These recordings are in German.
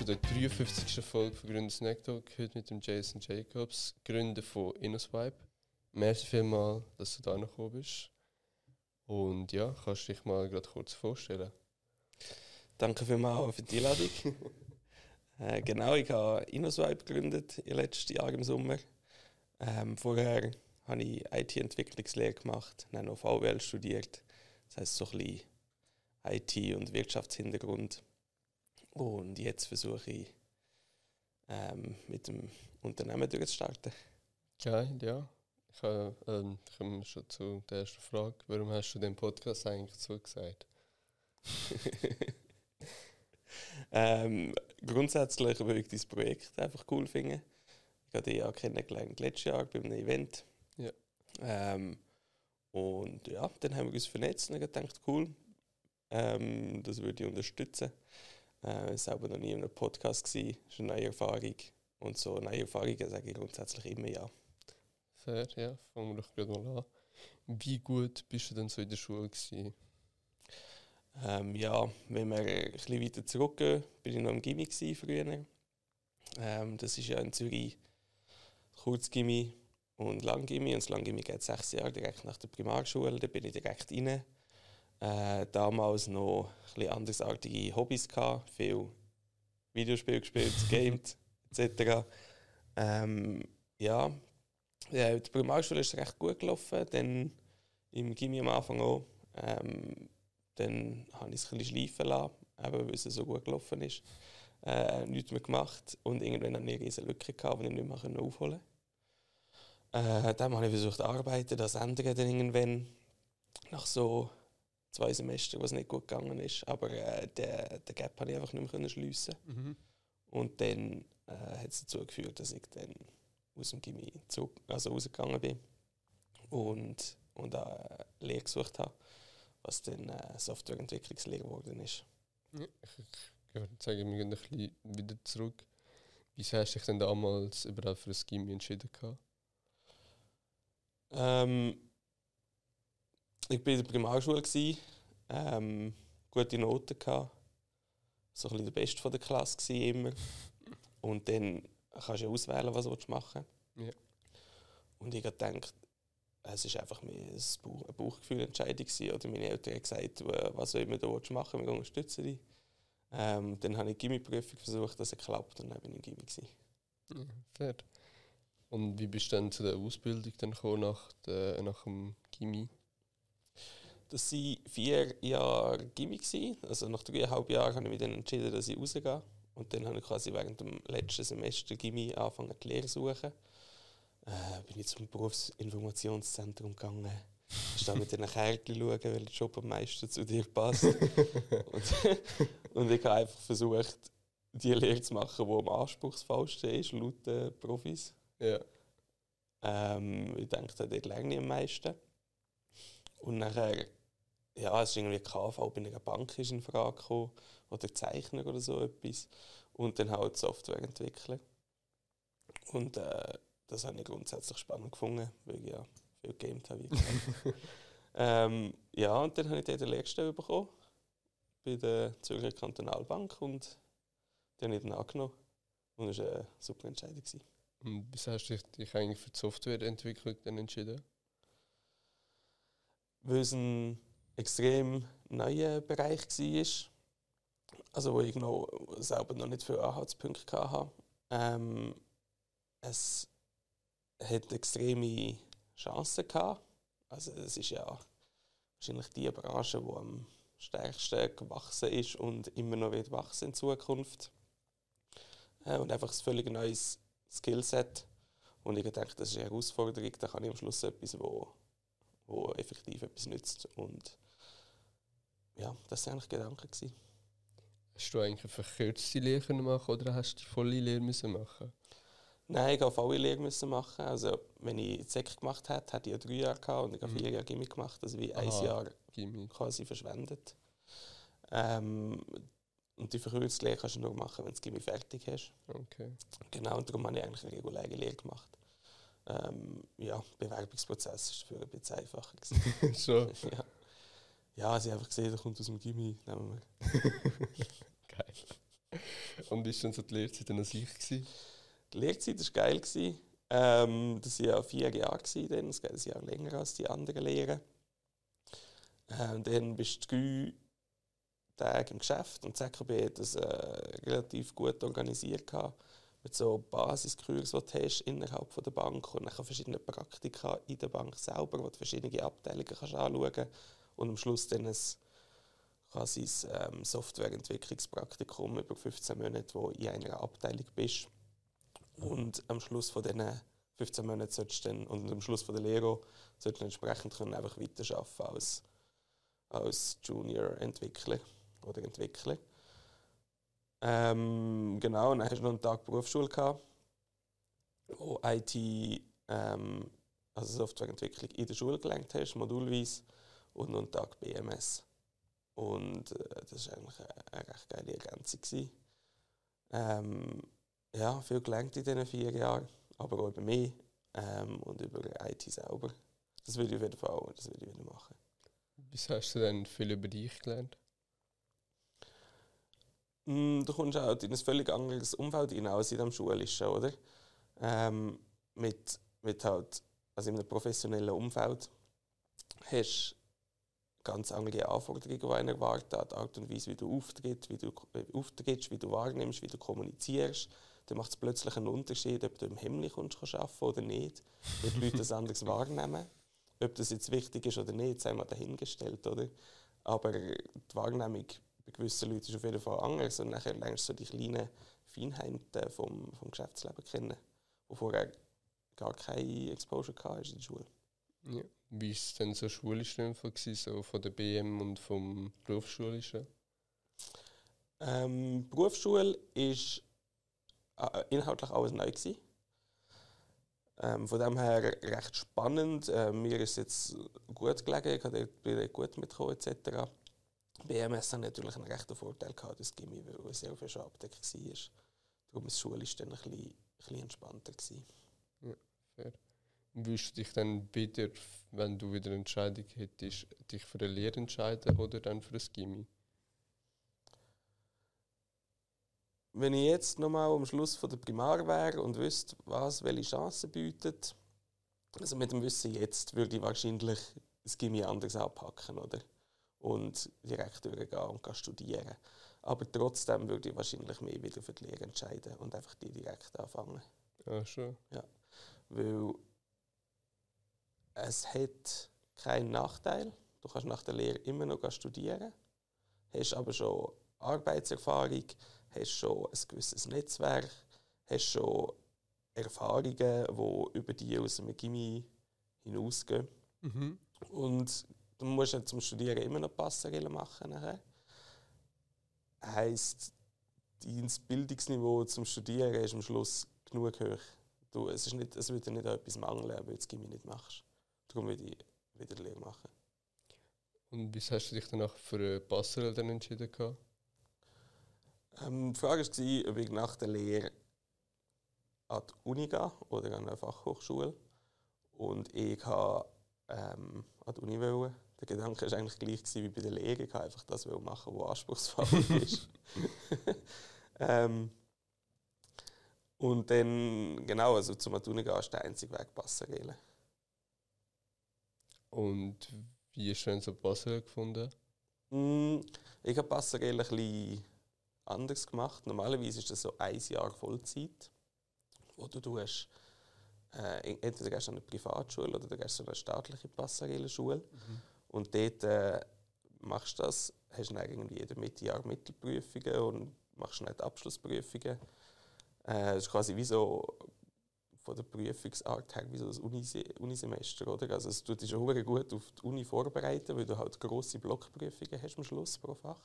zu der 53. Folge von Gründer Snack Talk. Heute mit dem Jason Jacobs, Gründer von InnoSwipe. Merci vielmals, dass du da gekommen bist. Und ja, kannst du dich mal gerade kurz vorstellen? Danke vielmals für die Einladung. äh, genau, ich habe InnoSwipe gegründet im letzten Jahr im Sommer. Ähm, vorher habe ich IT-Entwicklungslehre gemacht, dann noch VWL studiert. Das heisst, so ein bisschen IT- und Wirtschaftshintergrund. Und jetzt versuche ich, ähm, mit dem Unternehmen durchzustarten. Geil, ja. Ich habe, ähm, kommen schon zu der ersten Frage. Warum hast du den Podcast eigentlich zugesagt? ähm, grundsätzlich würde ich dieses Projekt einfach cool finden. Ich habe dich ja kennengelernt letztes Jahr bei einem Event. Ja. Ähm, und ja, dann haben wir uns vernetzt und gedacht, cool, ähm, das würde ich unterstützen. Äh, aber noch nie in einem Podcast, gewesen. das ist eine neue Erfahrung. Und so neue Erfahrungen sage ich grundsätzlich immer ja. Fair, ja, fangen wir doch gerade mal an. Wie gut bist du denn so in der Schule gewesen? Ähm, ja, wenn wir ein bisschen weiter zurückgehen, bin ich noch im Gimmi früher. Ähm, das ist ja in Zürich Kurzgimmi und Langgimmi. Und das Langgimmi geht sechs Jahre direkt nach der Primarschule. Da bin ich direkt rein. Äh, damals noch ein andersartige Hobbys gehabt, viel Videospiele gespielt, gamed etc. Ähm, ja, ja, die Primarschule ist recht gut gelaufen, dann im Gimmi am Anfang auch. Ähm, dann habe ich es ein bisschen schleifen lassen, eben weil es so gut gelaufen ist. Äh, nichts mehr gemacht und irgendwann hatte ich eine Lücke, gehabt, die ich nicht mehr aufholen konnte. Äh, dann habe ich versucht zu arbeiten, das ändern dann irgendwann nach so zwei Semestern, was nicht gut gegangen ist. Aber äh, den, den Gap konnte ich einfach nicht mehr schliessen. Mhm. Und dann äh, hat es dazu geführt, dass ich dann aus dem Gimmi zurück, also rausgegangen bin und, und eine Lehre gesucht habe, was dann äh, Softwareentwicklungslehre geworden ist. Ja, ich, ich würde sagen, wir gehen ein bisschen wieder zurück. Wieso hast du dich denn damals überhaupt für das Gimmi entschieden? Gehabt? Ähm, ich war in der Primarschule, ähm, gute Noten, gehabt, so ein bisschen der Beste von der Klasse gewesen, immer. Und dann kannst du ja auswählen, was du machen willst. Ja. Und ich habe gedacht, es war einfach mehr ein Bauch eine Bauchgefühlentscheidung. Gewesen. Oder meine Eltern haben gesagt, was soll da machen wir unterstützen dich. Ähm, dann habe ich die Gimmi-Prüfung versucht, dass es klappt und dann bin ich im Gimmi. Ja, fair. Und wie bist du dann zu der Ausbildung dann gekommen nach, der, nach dem Gimmi? Das waren vier Jahre Gimmi. Gewesen. Also nach dreieinhalb Jahren habe ich mich dann entschieden, dass ich rausgehe. Und dann habe ich quasi während dem letzten Semester Gimmi angefangen, die Lehre zu suchen. Äh, bin ich zum Berufsinformationszentrum gegangen. Ich da mit den Kärtchen schauen, welcher Job am meisten zu dir passt. und, und ich habe einfach versucht, die Lehre zu machen, die am anspruchsvollsten ist, laut den Profis. Ja. Ähm, ich denke, dort lerne ich am meisten. Und nachher, ja, es ist irgendwie KV bei einer Bank ist in Frage gekommen, oder Zeichner oder so etwas. Und dann halt Softwareentwickler. Und äh, das habe ich grundsätzlich spannend gefunden, weil ich ja viel gegamed habe. ähm, ja, und dann habe ich dort eine Lehrstelle bekommen bei der Zürcher Kantonalbank und die habe ich dann angenommen. Und das war eine super Entscheidung. Gewesen. Und wieso hast du dich eigentlich für die Softwareentwicklung dann entschieden? Weil es ein extrem neuer Bereich war. Also wo ich noch selber noch nicht viele Anhaltspunkte hatte. Ähm, es hat extreme Chancen gehabt. Also es ist ja wahrscheinlich die Branche, die am stärksten gewachsen ist und immer noch wird wachsen in Zukunft. Äh, und einfach ein völlig neues Skillset. Und ich denke, das ist eine Herausforderung. Da kann ich am Schluss etwas, wo, wo effektiv etwas nützt. Und ja, das war eigentlich Gedanke. Gewesen. Hast du eigentlich eine verkürzte Lehre machen oder hast du die volle Lehre müssen machen? Nein, ich musste alle Lehre müssen machen. Also, wenn ich ZEC gemacht hätte, hätte ich ja drei Jahre gehabt und ich habe mhm. vier Jahre Gimmi gemacht. Also wie Aha, ein Jahr Gimmi. quasi verschwendet. Ähm, und die verkürzte Lehre kannst du nur machen, wenn du das Gimmi fertig hast. Okay. Genau, und darum habe ich eigentlich eine reguläre Lehre gemacht. Ähm, ja, Bewerbungsprozess war für ein bisschen einfacher. so. ja. ja, sie haben einfach gesehen, der kommt aus dem Gimmi. Nehmen wir. Geil. Und war dann so die Lehrzeit an sich? Gewesen? Die Lehrzeit war geil. Gewesen. Ähm, das waren ja vier Jahre, dann. das geht ein Jahr länger als die anderen Lehren. Ähm, dann bist du drei Tage im Geschäft und das ZKB hat das äh, relativ gut organisiert. Gehabt, mit so Basiskurs, die du hast innerhalb der Bank und dann verschiedene Praktika in der Bank selber, wo du verschiedene Abteilungen kannst anschauen kannst und am Schluss dann ein quasi ein ähm, Softwareentwicklungspraktikum über 15 Monate, wo du in einer Abteilung bist. Und am Schluss von diesen 15 Monaten solltest dann, und am Schluss von der Lehre solltest du entsprechend können einfach weiterarbeiten als, als Junior-Entwickler oder Entwickler. Ähm, genau, dann hast du noch einen Tag Berufsschule gehabt, wo IT, ähm, also Softwareentwicklung in der Schule gelernt hast, modulweise, und noch einen Tag BMS. Und äh, das war eigentlich eine, eine recht geile Ergänzung. Ähm, ja, viel gelernt in diesen vier Jahren, aber auch über mich ähm, und über IT selber. Das würde ich Fall das würde wieder machen. Was hast du denn viel über dich gelernt? Mm, du kommst halt in ein völlig anderes Umfeld hinein als in dem schulischen, oder? Ähm, mit, mit halt, also in einem professionellen Umfeld hast ganz andere Anforderungen, die einer erwartet, die Art und Weise, wie du auftrittst, wie du auftrittst, wie du wahrnimmst, wie du kommunizierst. Dann macht es plötzlich einen Unterschied, ob du im Himmel kommst, arbeiten oder nicht, weil die Leute das anders wahrnehmen. Ob das jetzt wichtig ist oder nicht, sei mal dahingestellt, oder? Aber die Wahrnehmung bei gewissen Leuten ist auf jeden Fall anders und nachher lernst du so die kleinen Feinheiten vom, vom Geschäftsleben kennen, wo vorher gar keine Exposure hatte in der Schule. Ja. Wie war es denn so schulisch gewesen, so von der BM und vom Berufsschulischen? Ähm, Berufsschule war äh, inhaltlich alles neu. Gewesen. Ähm, von dem her recht spannend. Äh, mir ist jetzt gut gelegen, ich bin gut mitgekommen etc. BMS hat natürlich einen rechten Vorteil gehabt, das Gimmi, weil es sehr viel abdeckt war. Darum das Schule dann ein bisschen, ein bisschen entspannter. Gewesen. Ja, fair. Würdest du dich dann wieder, wenn du wieder eine Entscheidung hättest, dich für eine Lehre entscheiden oder dann für das Gimmi? Wenn ich jetzt nochmal am Schluss von der Primar wäre und wüsste, was welche Chancen bietet, also mit dem Wissen jetzt würde ich wahrscheinlich das Gimmi anders anpacken, oder? Und direkt durchgehen und studieren. Aber trotzdem würde ich wahrscheinlich mehr wieder für die Lehre entscheiden und einfach die direkt anfangen. Ja, schon. Ja. Weil es hat keinen Nachteil. Du kannst nach der Lehre immer noch studieren, hast aber schon Arbeitserfahrung, hast schon ein gewisses Netzwerk, hast schon Erfahrungen, die über die aus dem Gimmi hinausgehen. Mhm. Und du musst ja zum Studieren immer noch Passerelle machen. Nachher. Heisst, dein Bildungsniveau zum Studieren ist am Schluss genug hoch. Du, es, ist nicht, es wird dir nicht etwas mangeln, weil du das Gimmi nicht machst. Darum würde ich wieder Lehre machen. Und wie hast du dich danach für eine Passerelle dann entschieden? Ähm, die Frage war, ob ich nach der Lehre an die Uni gehe oder an eine Fachhochschule. Und ich habe ähm, an die Uni wollen. Der Gedanke war eigentlich gleich wie bei der Lehre. Ich einfach das machen, was anspruchsvoll ist. ähm, und dann, genau, also zum Uni gehen ist der einzige Weg Passerelle. Und wie hast du denn so Passerelle gefunden? Mm, ich habe Passerelle ein bisschen anders gemacht. Normalerweise ist das so ein Jahr Vollzeit, wo du tust, äh, entweder gehst du an eine Privatschule oder du gehst an eine staatliche Passerelle-Schule. Mhm. Und dort äh, machst du das, hast dann irgendwie jeder Mitte Jahr Mittelprüfungen und machst dann die Abschlussprüfungen. Äh, das ist quasi wie so von der Prüfungsart her wie so ein Unisemester. Oder? Also es tut dich schon gut auf die Uni vorbereiten, weil du halt grosse Blockprüfungen hast am Schluss pro Fach.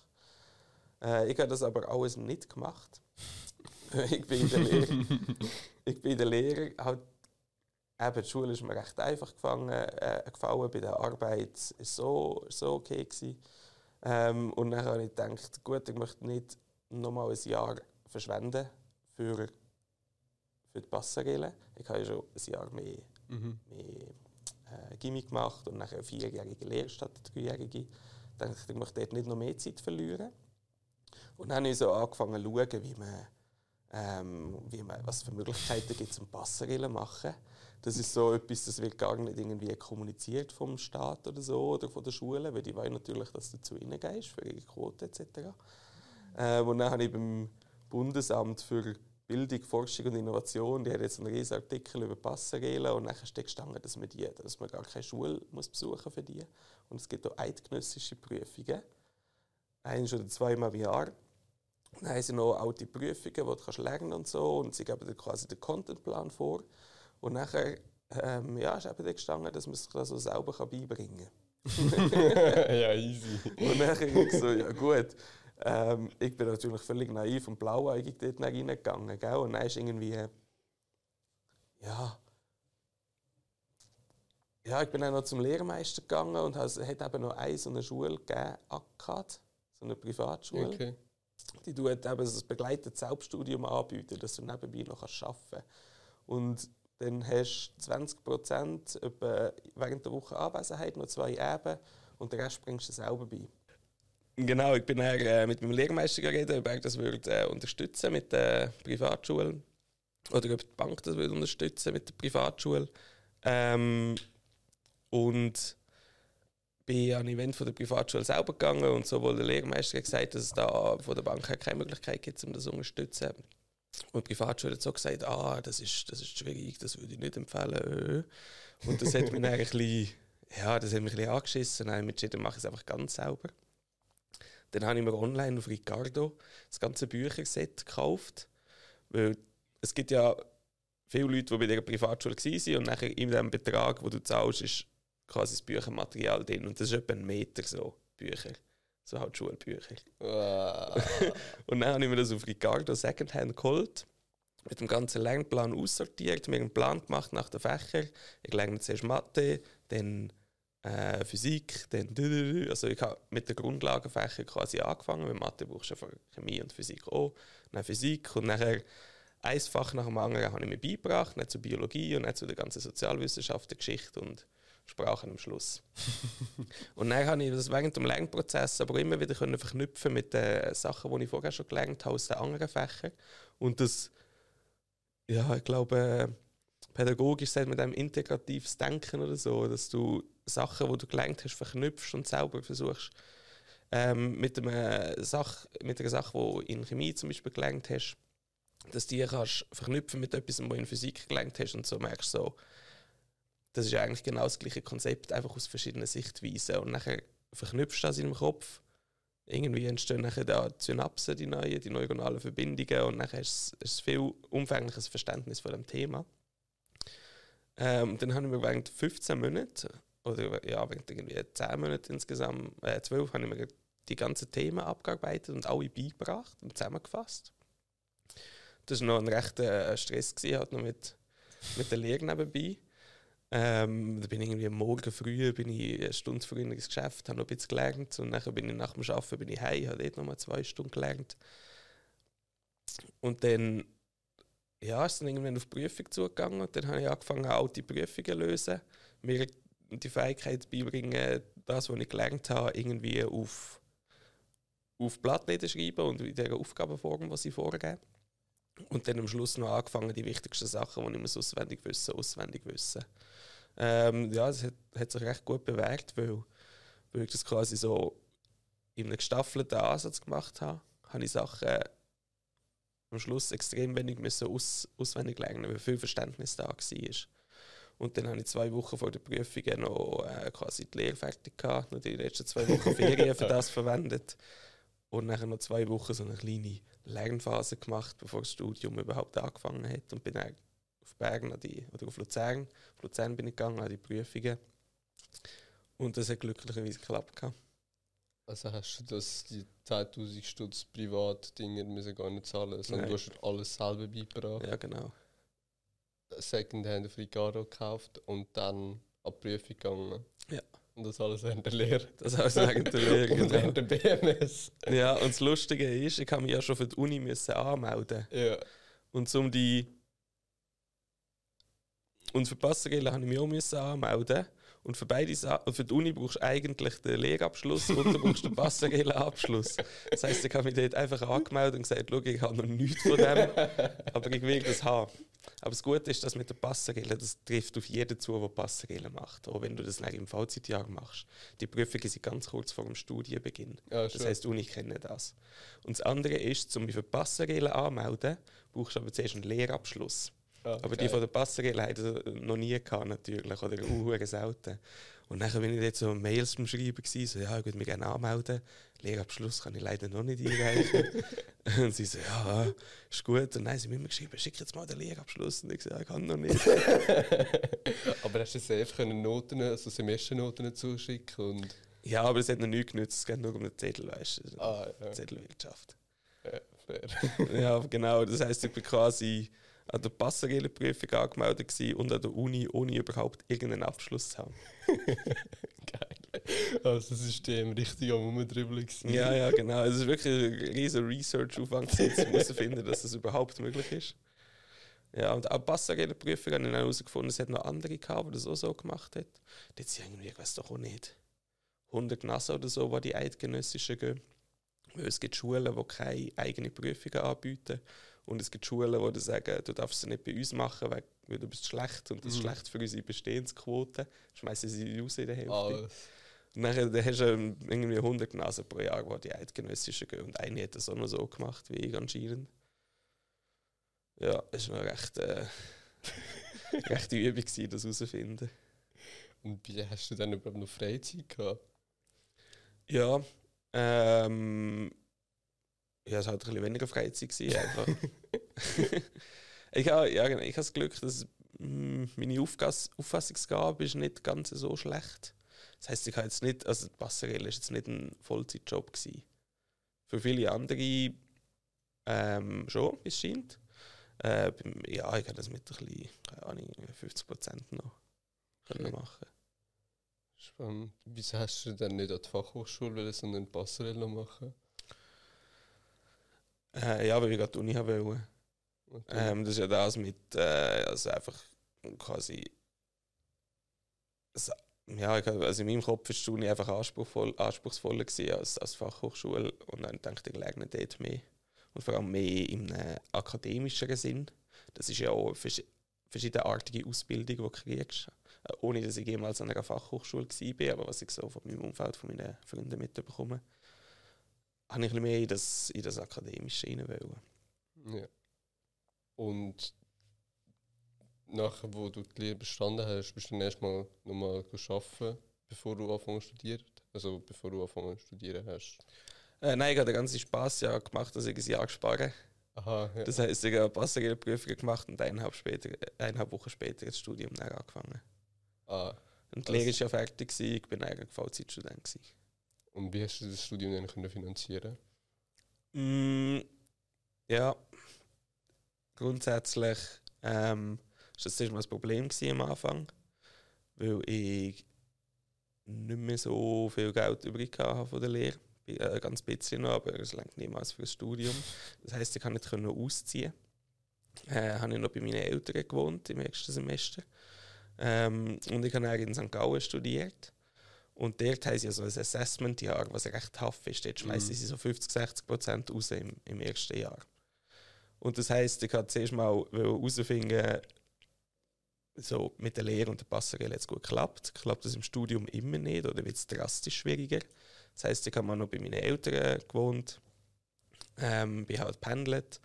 Äh, ich habe das aber alles nicht gemacht. ich bin in der Lehre. ich bin in der Lehre halt, eben, die Schule ist mir recht einfach gefangen, äh, gefallen. Bei der Arbeit war es so, so okay. Gewesen. Ähm, und dann habe ich gedacht, gut, ich möchte nicht nochmal ein Jahr verschwenden für für die Passerelle. Ich habe ja schon ein Jahr mehr, mhm. mehr äh, Gimmick gemacht und nachher eine vierjährige Lehre statt eine dreijährige. Ich dachte, ich möchte dort nicht noch mehr Zeit verlieren. Und dann habe ich so angefangen zu schauen, wie man ähm, wie man, was für Möglichkeiten gibt es, um Passerelle machen. Das ist so etwas, das wird gar nicht irgendwie kommuniziert vom Staat oder so oder von der Schule, weil die wollen natürlich, dass du zu ihnen gehst für ihre Quote etc. Ähm, und dann habe ich beim Bundesamt für Bildung, Forschung und Innovation, die hat jetzt einen riesigen Artikel über Passerelle und dann steht gestanden, dass man, die, dass man gar keine Schule muss besuchen für die. Und es gibt auch eidgenössische Prüfungen, ein oder zweimal im Jahr. Dann haben sie noch alte Prüfungen, die du kannst lernen und so und sie geben dir quasi den Contentplan vor. Und nachher ähm, ja, ist eben gestanden, dass man sich das so selber beibringen kann. ja, easy. Und nachher ich so, ja gut, ähm, ich bin natürlich völlig naiv und blauäugig dort reingegangen. Gell? Und dann ist irgendwie. Ja. Ja, ich bin dann noch zum Lehrmeister gegangen und es hat eben noch eine so eine Schule gegeben, ACAD, so eine Privatschule. Okay. Die tut eben ein begleitetes Selbststudium anbieten, dass du nebenbei noch arbeiten kannst. Und dann hast du 20 Prozent während der Woche Anwesenheit, noch zwei Eben, und den Rest bringst du selber bei. Genau, ich bin dann, äh, mit meinem Lehrmeister geredet, ob er das würde, äh, unterstützen mit der Privatschule. Oder ob die Bank das würde unterstützen mit der Privatschule. Ähm, und bin an ein Event von der Privatschule selber gegangen und sowohl der Lehrmeister hat gesagt, dass es da von der Bank keine Möglichkeit gibt, um das zu unterstützen. Und die Privatschule hat so gesagt, ah, das ist, das ist schwierig, das würde ich nicht empfehlen. Und das hat mich dann ein bisschen, ja, das hat mich ein bisschen angeschissen. Dann habe ich mache ich es einfach ganz selber. Dann habe ich mir online auf Ricardo das ganze Bücherset gekauft. Weil es gibt ja viele Leute, die bei dieser Privatschule waren und nachher in dem Betrag, den du zahlst, ist quasi das Büchermaterial drin. Und das ist etwa ein Meter so, Bücher. So halt Schulbücher. und dann habe ich mir das auf Ricardo Secondhand geholt, mit dem ganzen Lernplan aussortiert, mir einen Plan gemacht nach den Fächern. Ich lerne zuerst Mathe, dann äh, Physik, dann also ich habe mit den Grundlagenfächern quasi angefangen, weil Mathe brauchst du Chemie und Physik auch, dann Physik und nachher ein Fach nach dem anderen habe ich mir beigebracht, nicht zu Biologie und nicht zu der ganzen Sozialwissenschaften, Geschichte und Sprachen am Schluss. und dann habe ich das während dem Lernprozess aber immer wieder können verknüpfen mit den Sachen, die ich vorher schon gelernt habe aus den anderen Fächern und das ja, ich glaube, pädagogisch sagt man dem integratives Denken oder so, dass du Sachen, die du gelernt hast, verknüpfst und selber versuchst, ähm, mit, einer Sache, mit einer Sache, die du in Chemie zum Beispiel gelernt hast, dass die kannst verknüpfen mit etwas, was du in Physik gelernt hast und so merkst so, das ist eigentlich genau das gleiche Konzept, einfach aus verschiedenen Sichtweisen und nachher verknüpfst du das in deinem Kopf irgendwie entstehen nachher da Synapsen, die neuen, die neuronalen Verbindungen und nachher ist es ein viel umfängliches Verständnis von dem Thema. Ähm, dann haben wir während 15 Monaten oder ja, während irgendwie 10 Monaten insgesamt, äh, 12, haben wir die ganzen Themen abgearbeitet und alle beigebracht und zusammengefasst. Das war noch ein rechter äh, Stress, gewesen, halt noch mit, mit der Lehre nebenbei. Ähm, da bin ich irgendwie am Morgen früh, bin ich eine Stunde früher ins Geschäft, habe noch ein bisschen gelernt und dann bin ich nach dem Arbeiten bin ich heim, habe dort noch mal zwei Stunden gelernt. Und dann ja, ist dann irgendwann auf die Prüfung zugegangen und dann habe ich angefangen, alte Prüfungen zu lösen, mir die Fähigkeit beibringen, das, was ich gelernt habe, irgendwie auf, auf Blattläden schreiben und in dieser Aufgabenform, die sie vorgeben. Und dann am Schluss noch angefangen, die wichtigsten Sachen, die ich muss auswendig wissen, auswendig wissen. Ähm, ja, das hat, hat, sich recht gut bewährt, weil, weil ich das quasi so in einem gestaffelten Ansatz gemacht habe, habe ich Sachen am Schluss extrem wenig müssen aus, auswendig lernen, weil viel Verständnis da war. Und dann habe ich zwei Wochen vor der Prüfung noch äh, quasi die Lehre fertig gehabt, noch die letzten zwei Wochen Ferien für das verwendet. Und dann noch zwei Wochen so eine kleine Lernphase gemacht, bevor das Studium überhaupt angefangen hat. Und bin dann auf Bergen oder auf Luzern. Auf Luzern bin ich gegangen an die Prüfungen. Und das hat glücklicherweise geklappt. Also hast du das, die 10.000 Stutz Privat-Dinge müssen gar nicht zahlen, sondern Nein. du hast alles selber beigebracht. Ja, genau. Secondhand auf Ricardo gekauft und dann an die Prüfung gegangen. Ja. Und das alles während der Lehre. Das alles während der Lehre, Und genau. während der BMS. Ja, und das Lustige ist, ich habe mich ja schon für die Uni müssen anmelden. Ja. Und um die... Und für Passerelle habe ich mich auch müssen anmelden Und für beide Sa für die Uni brauchst du eigentlich den Lehrabschluss und du brauchst den Passerelle-Abschluss. Das heisst, ich habe mich dort einfach angemeldet und gesagt, schau, ich habe noch nichts von dem, aber ich will das haben. Aber das Gute ist, dass mit der Passerelle, das trifft auf jeden zu, der Passerelle macht. Auch wenn du das im Vollzeitjahr machst. Die Prüfungen sind ganz kurz vor dem Studienbeginn. Ja, das heisst, Uni kennt das. Und das andere ist, um mich für die Passerelle anzumelden, brauchst du aber zuerst einen Lehrabschluss. Ah, Aber die von der Passerelle haben das noch nie gehabt, natürlich, oder auch selten. Und dann bin ich jetzt so Mails beim Schreiben gewesen, so, ja, ich würde mich gerne anmelden. Lehrabschluss kann ich leider noch nicht einreichen. und sie so, ja, ist gut. Und dann haben sie mir immer geschrieben, schick jetzt mal den Lehrabschluss. Und ich so, ja, ich kann noch nicht. aber hast du selbst können Noten, also Semesternoten zuschicken und... Ja, aber es hat noch nichts genützt, es geht nur um den Zettel, weißt du. Ah, ja. Zettelwirtschaft. Ja, fair. ja, genau. Das heisst, ich bin quasi an der Passerelle-Prüfung angemeldet gewesen und an der Uni, ohne überhaupt irgendeinen Abschluss zu haben. Geil. Also das System richtig am Umdribbeln. Ja, ja, genau. Es ist wirklich ein riesiger Research-Aufwand, um herauszufinden, dass das überhaupt möglich ist. Ja, und auch Passerelle-Prüfung habe ich dann herausgefunden, es hat noch andere gehabt, die das auch so gemacht haben. Dort sind irgendwie, ich weiß doch auch nicht, 100 NASA oder so, die die eidgenössischen gehen. Weil es gibt Schulen, die keine eigenen Prüfungen anbieten. Und es gibt Schulen, die sagen, du darfst sie nicht bei uns machen, weil, weil du bist schlecht und das ist Mhm. schlecht für unsere Bestehensquote. Schmeißen sie raus in der Hälfte. Alles. Und dann, dann hast du irgendwie 100 Nasen pro Jahr, die die eidgenössischen gehen. Und eine hat das auch noch so gemacht wie ich anscheinend. Ja, es war noch recht, äh, recht Übung, gewesen, das herauszufinden. Und wie hast du dann überhaupt noch Freizeit gehabt? Ja, ähm, ja, es war halt ein bisschen weniger Freizeit gewesen, einfach. ich habe ja, genau, ich habe das Glück, dass mm, meine Aufgas Auffassungsgabe ist nicht ganz so schlecht. Das heisst, ich habe jetzt nicht, also die Passerelle ist jetzt nicht ein Vollzeitjob gewesen. Für viele andere ähm, schon, wie es scheint. Äh, ja, ich habe das mit ein bisschen, keine Ahnung, 50 Prozent noch können Okay. machen. Spannend. Wieso hast du dann nicht an die Fachhochschule, sondern Passerelle machen? Äh, ja, weil ich gerade die Uni haben wollte. Dann- Ähm, das ist ja das mit, äh, also einfach quasi. Ja, also in meinem Kopf war die Uni einfach anspruchsvoll, anspruchsvoller gewesen als, als Fachhochschule und dann denke ich, lerne dort mehr. Und vor allem mehr im äh, akademischeren Sinn. Das ist ja auch eine vers verschiedenartige Ausbildung, die du kriegst. Äh, ohne dass ich jemals an einer Fachhochschule war, aber was ich so von meinem Umfeld, von meinen Freunden mitbekomme, habe ich ein bisschen mehr in das, in das Akademische rein wollen. Ja. Und nachher, wo du die Lehre bestanden hast, bist du dann erstmal nochmal arbeiten, bevor du anfängst zu studieren? Also bevor du anfangen zu studieren hast? Äh, nein, ich habe den ganzen Spaß ja gemacht, dass ich ein Jahr spare. Aha, ja. Das heisst, ich habe Passagerprüfungen gemacht und eineinhalb, später, eineinhalb Wochen später das Studium angefangen. ah, Und die Also- Lehre war ja fertig, gewesen, ich bin eigentlich Vollzeitstudent. Gewesen. Und wie hast du das Studium dann können finanzieren Mm, ja, grundsätzlich ähm, ist das zuerst mal ein Problem am Anfang, weil ich nicht mehr so viel Geld übrig hatte von der Lehre. Bi- Äh, ganz bisschen noch, aber es reicht niemals für das Studium. Das heisst, ich konnte nicht können ausziehen. Äh, habe ich noch bei meinen Eltern gewohnt im ersten Semester. Ähm, und ich habe dann in St. Gallen studiert. Und dort haben sie so ein Assessment-Jahr, was recht tough ist. Dort schmeißen Mhm. sie so 50, 60 Prozent raus im, im ersten Jahr. Und das heisst, ich habe zuerst mal herausfinden, so mit der Lehre und der Passerelle es gut geklappt. Klappt das im Studium immer nicht oder wird es drastisch schwieriger? Das heisst, ich habe mal noch bei meinen Eltern gewohnt, ähm, bin halt pendelt,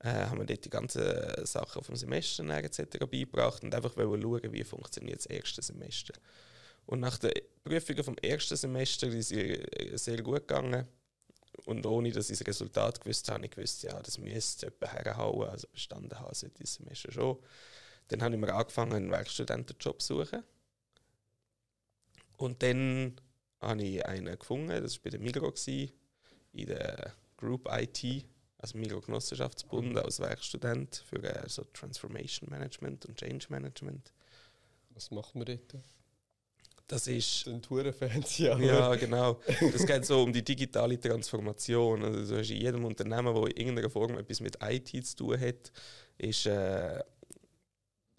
äh, haben mir dort die ganzen Sachen vom Semester etc. beigebracht und einfach schauen, wie funktioniert das erste Semester. Und nach den Prüfungen vom ersten Semester sind äh, sehr gut gegangen. Und ohne dass ich das Resultat gewusst habe, ich gewusst, ja, das müsste etwa herhauen, also bestanden haben sollte dieses Semester schon. Dann habe ich mir angefangen, einen Werkstudentenjob zu suchen. Und dann habe ich einen gefunden, das war bei der Migro, in der Group IT, also Migro Genossenschaftsbund, als Werkstudent für äh, so Transformation Management und Change Management. Was macht man dort? Das ist Den Tourenfancy, aber Ja, genau. Es geht so um die digitale Transformation. Also in jedem Unternehmen, das in irgendeiner Form etwas mit IT zu tun hat, ist äh,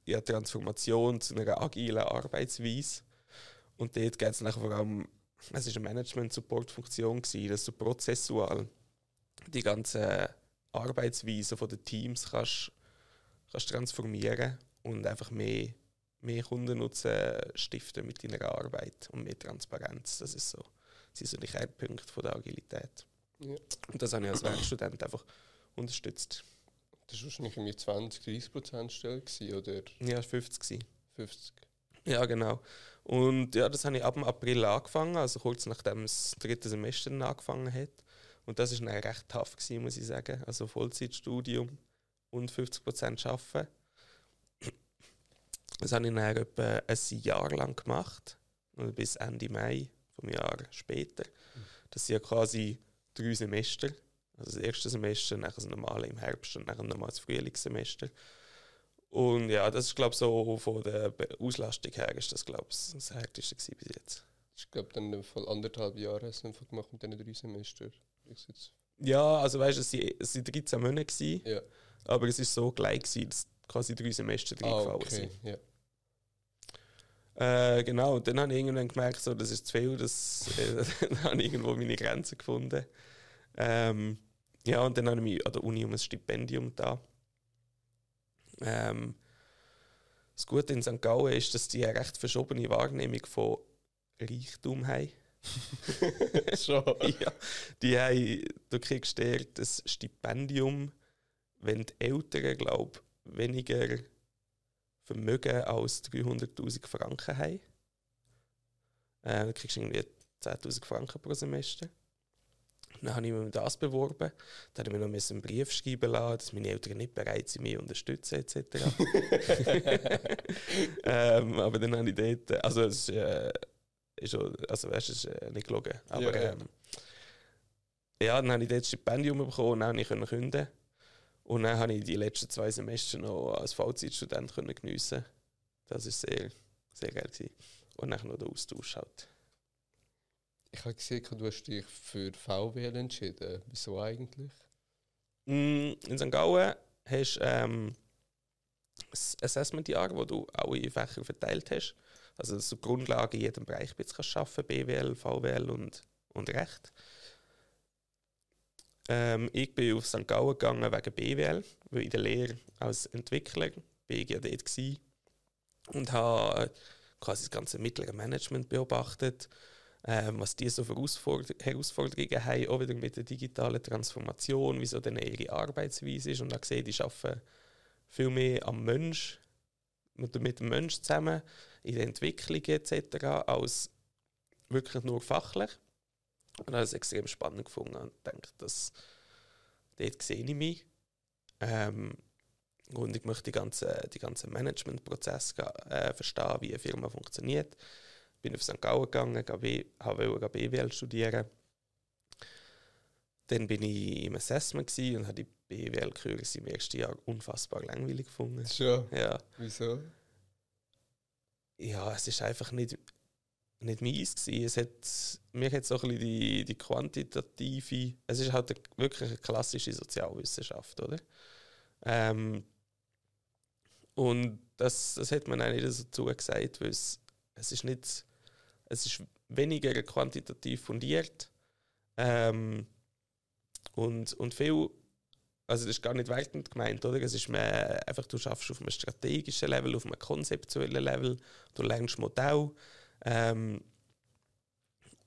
ja, Transformation zu einer agilen Arbeitsweise. Und dort geht es vor allem, es war eine Management-Support-Funktion, dass du prozessual die ganzen Arbeitsweisen der Teams kannst, kannst transformieren und einfach mehr, mehr Kundennutzen stiften mit deiner Arbeit und mehr Transparenz. Das ist so, das sind so die Kernpunkte der Agilität. Ja. Und das habe ich als Werkstudent einfach unterstützt. Das war wahrscheinlich irgendwie 20, 30 Prozent Stelle, oder? Ja, 50 50. Ja, genau. Und ja, das habe ich ab dem April angefangen, also kurz nachdem das dritte Semester angefangen hat. Und das war recht tough, gewesen, muss ich sagen. Also Vollzeitstudium und 50 Prozent arbeiten. Das habe ich dann etwa ein Jahr lang gemacht, bis Ende Mai vom Jahr später. Das sind ja quasi drei Semester. Also das erste Semester, dann das normale im Herbst und dann nochmal das Frühlingssemester. Und ja, das ist glaube ich so von der Auslastung her ist das glaube ich das härteste bis jetzt. Ich glaube dann Fall anderthalb Jahre hast du einfach gemacht mit diesen drei Semestern. Ja, also weißt du, es waren 13 Monate, ja. aber es war so gleich, gewesen, dass quasi drei Semester drin ah, okay. sind. Ja. Äh, genau, und dann habe ich irgendwann gemerkt, so, das ist zu viel, das, äh, dann habe ich irgendwo meine Grenzen gefunden. Ähm, ja, und dann habe ich mich an der Uni um ein Stipendium da. Ähm, das Gute in St. Gallen ist, dass die eine recht verschobene Wahrnehmung von Reichtum haben. Schon? ja, die haben, du kriegst dort ein Stipendium, wenn die Eltern, glaube weniger Vermögen als 300'000 Franken haben. Äh, dann kriegst du irgendwie 10'000 Franken pro Semester. Dann habe ich mir das beworben. Dann habe ich mir noch einen Brief schreiben lassen, dass meine Eltern nicht bereit sind, mich zu unterstützen, etc. ähm, aber dann habe ich dort, also es ist, äh, ist also weißt, es ist äh, nicht gelogen. Aber ja, ähm, ja, dann habe ich dort ein Stipendium bekommen und dann konnte ich künden. Und dann habe ich die letzten zwei Semester noch als Vollzeitstudent geniessen. Das war sehr, sehr geil. Gewesen. Und dann noch der Austausch halt. Ich habe gesehen, du hast dich für VWL entschieden. Wieso eigentlich? Mm, in St. Gallen hast du ähm, das Assessment-Jahr, wo du alle Fächer verteilt hast. Also, dass du Grundlagen in jedem Bereich arbeiten BWL, VWL und, und Recht. Ähm, ich bin auf St. Gallen gegangen wegen BWL, weil in der Lehre als Entwickler bin ich ja dort und habe quasi das ganze mittlere Management beobachtet ähm, was die so für Herausforderungen haben, auch wieder mit der digitalen Transformation, wieso denn ihre Arbeitsweise ist. Und sehe ich, die arbeiten viel mehr am Mensch, mit, mit dem Mensch zusammen, in der Entwicklung etc., als wirklich nur fachlich. Und habe ich extrem spannend gefunden und denke, dass dort sehe ich mich. Ähm, und ich möchte die ganzen die ganze Managementprozess äh, verstehen, wie eine Firma funktioniert bin auf St. Gallen gegangen, wollte BWL studieren. Dann bin ich im Assessment und habe die BWL-Kurse im ersten Jahr unfassbar langweilig gefunden. Schon? Ja. Wieso? Ja, es ist einfach nicht, nicht meins gewesen. Es hat, mir hat so ein bisschen die, die quantitative, es ist halt wirklich eine klassische Sozialwissenschaft, oder? Ähm, und das, das hat man eigentlich nicht dazu gesagt, weil es, es ist nicht es ist weniger quantitativ fundiert ähm, und, und viel, also das ist gar nicht wertend gemeint, oder? Es ist mehr einfach, du schaffst auf einem strategischen Level, auf einem konzeptuellen Level, du lernst Modell ähm,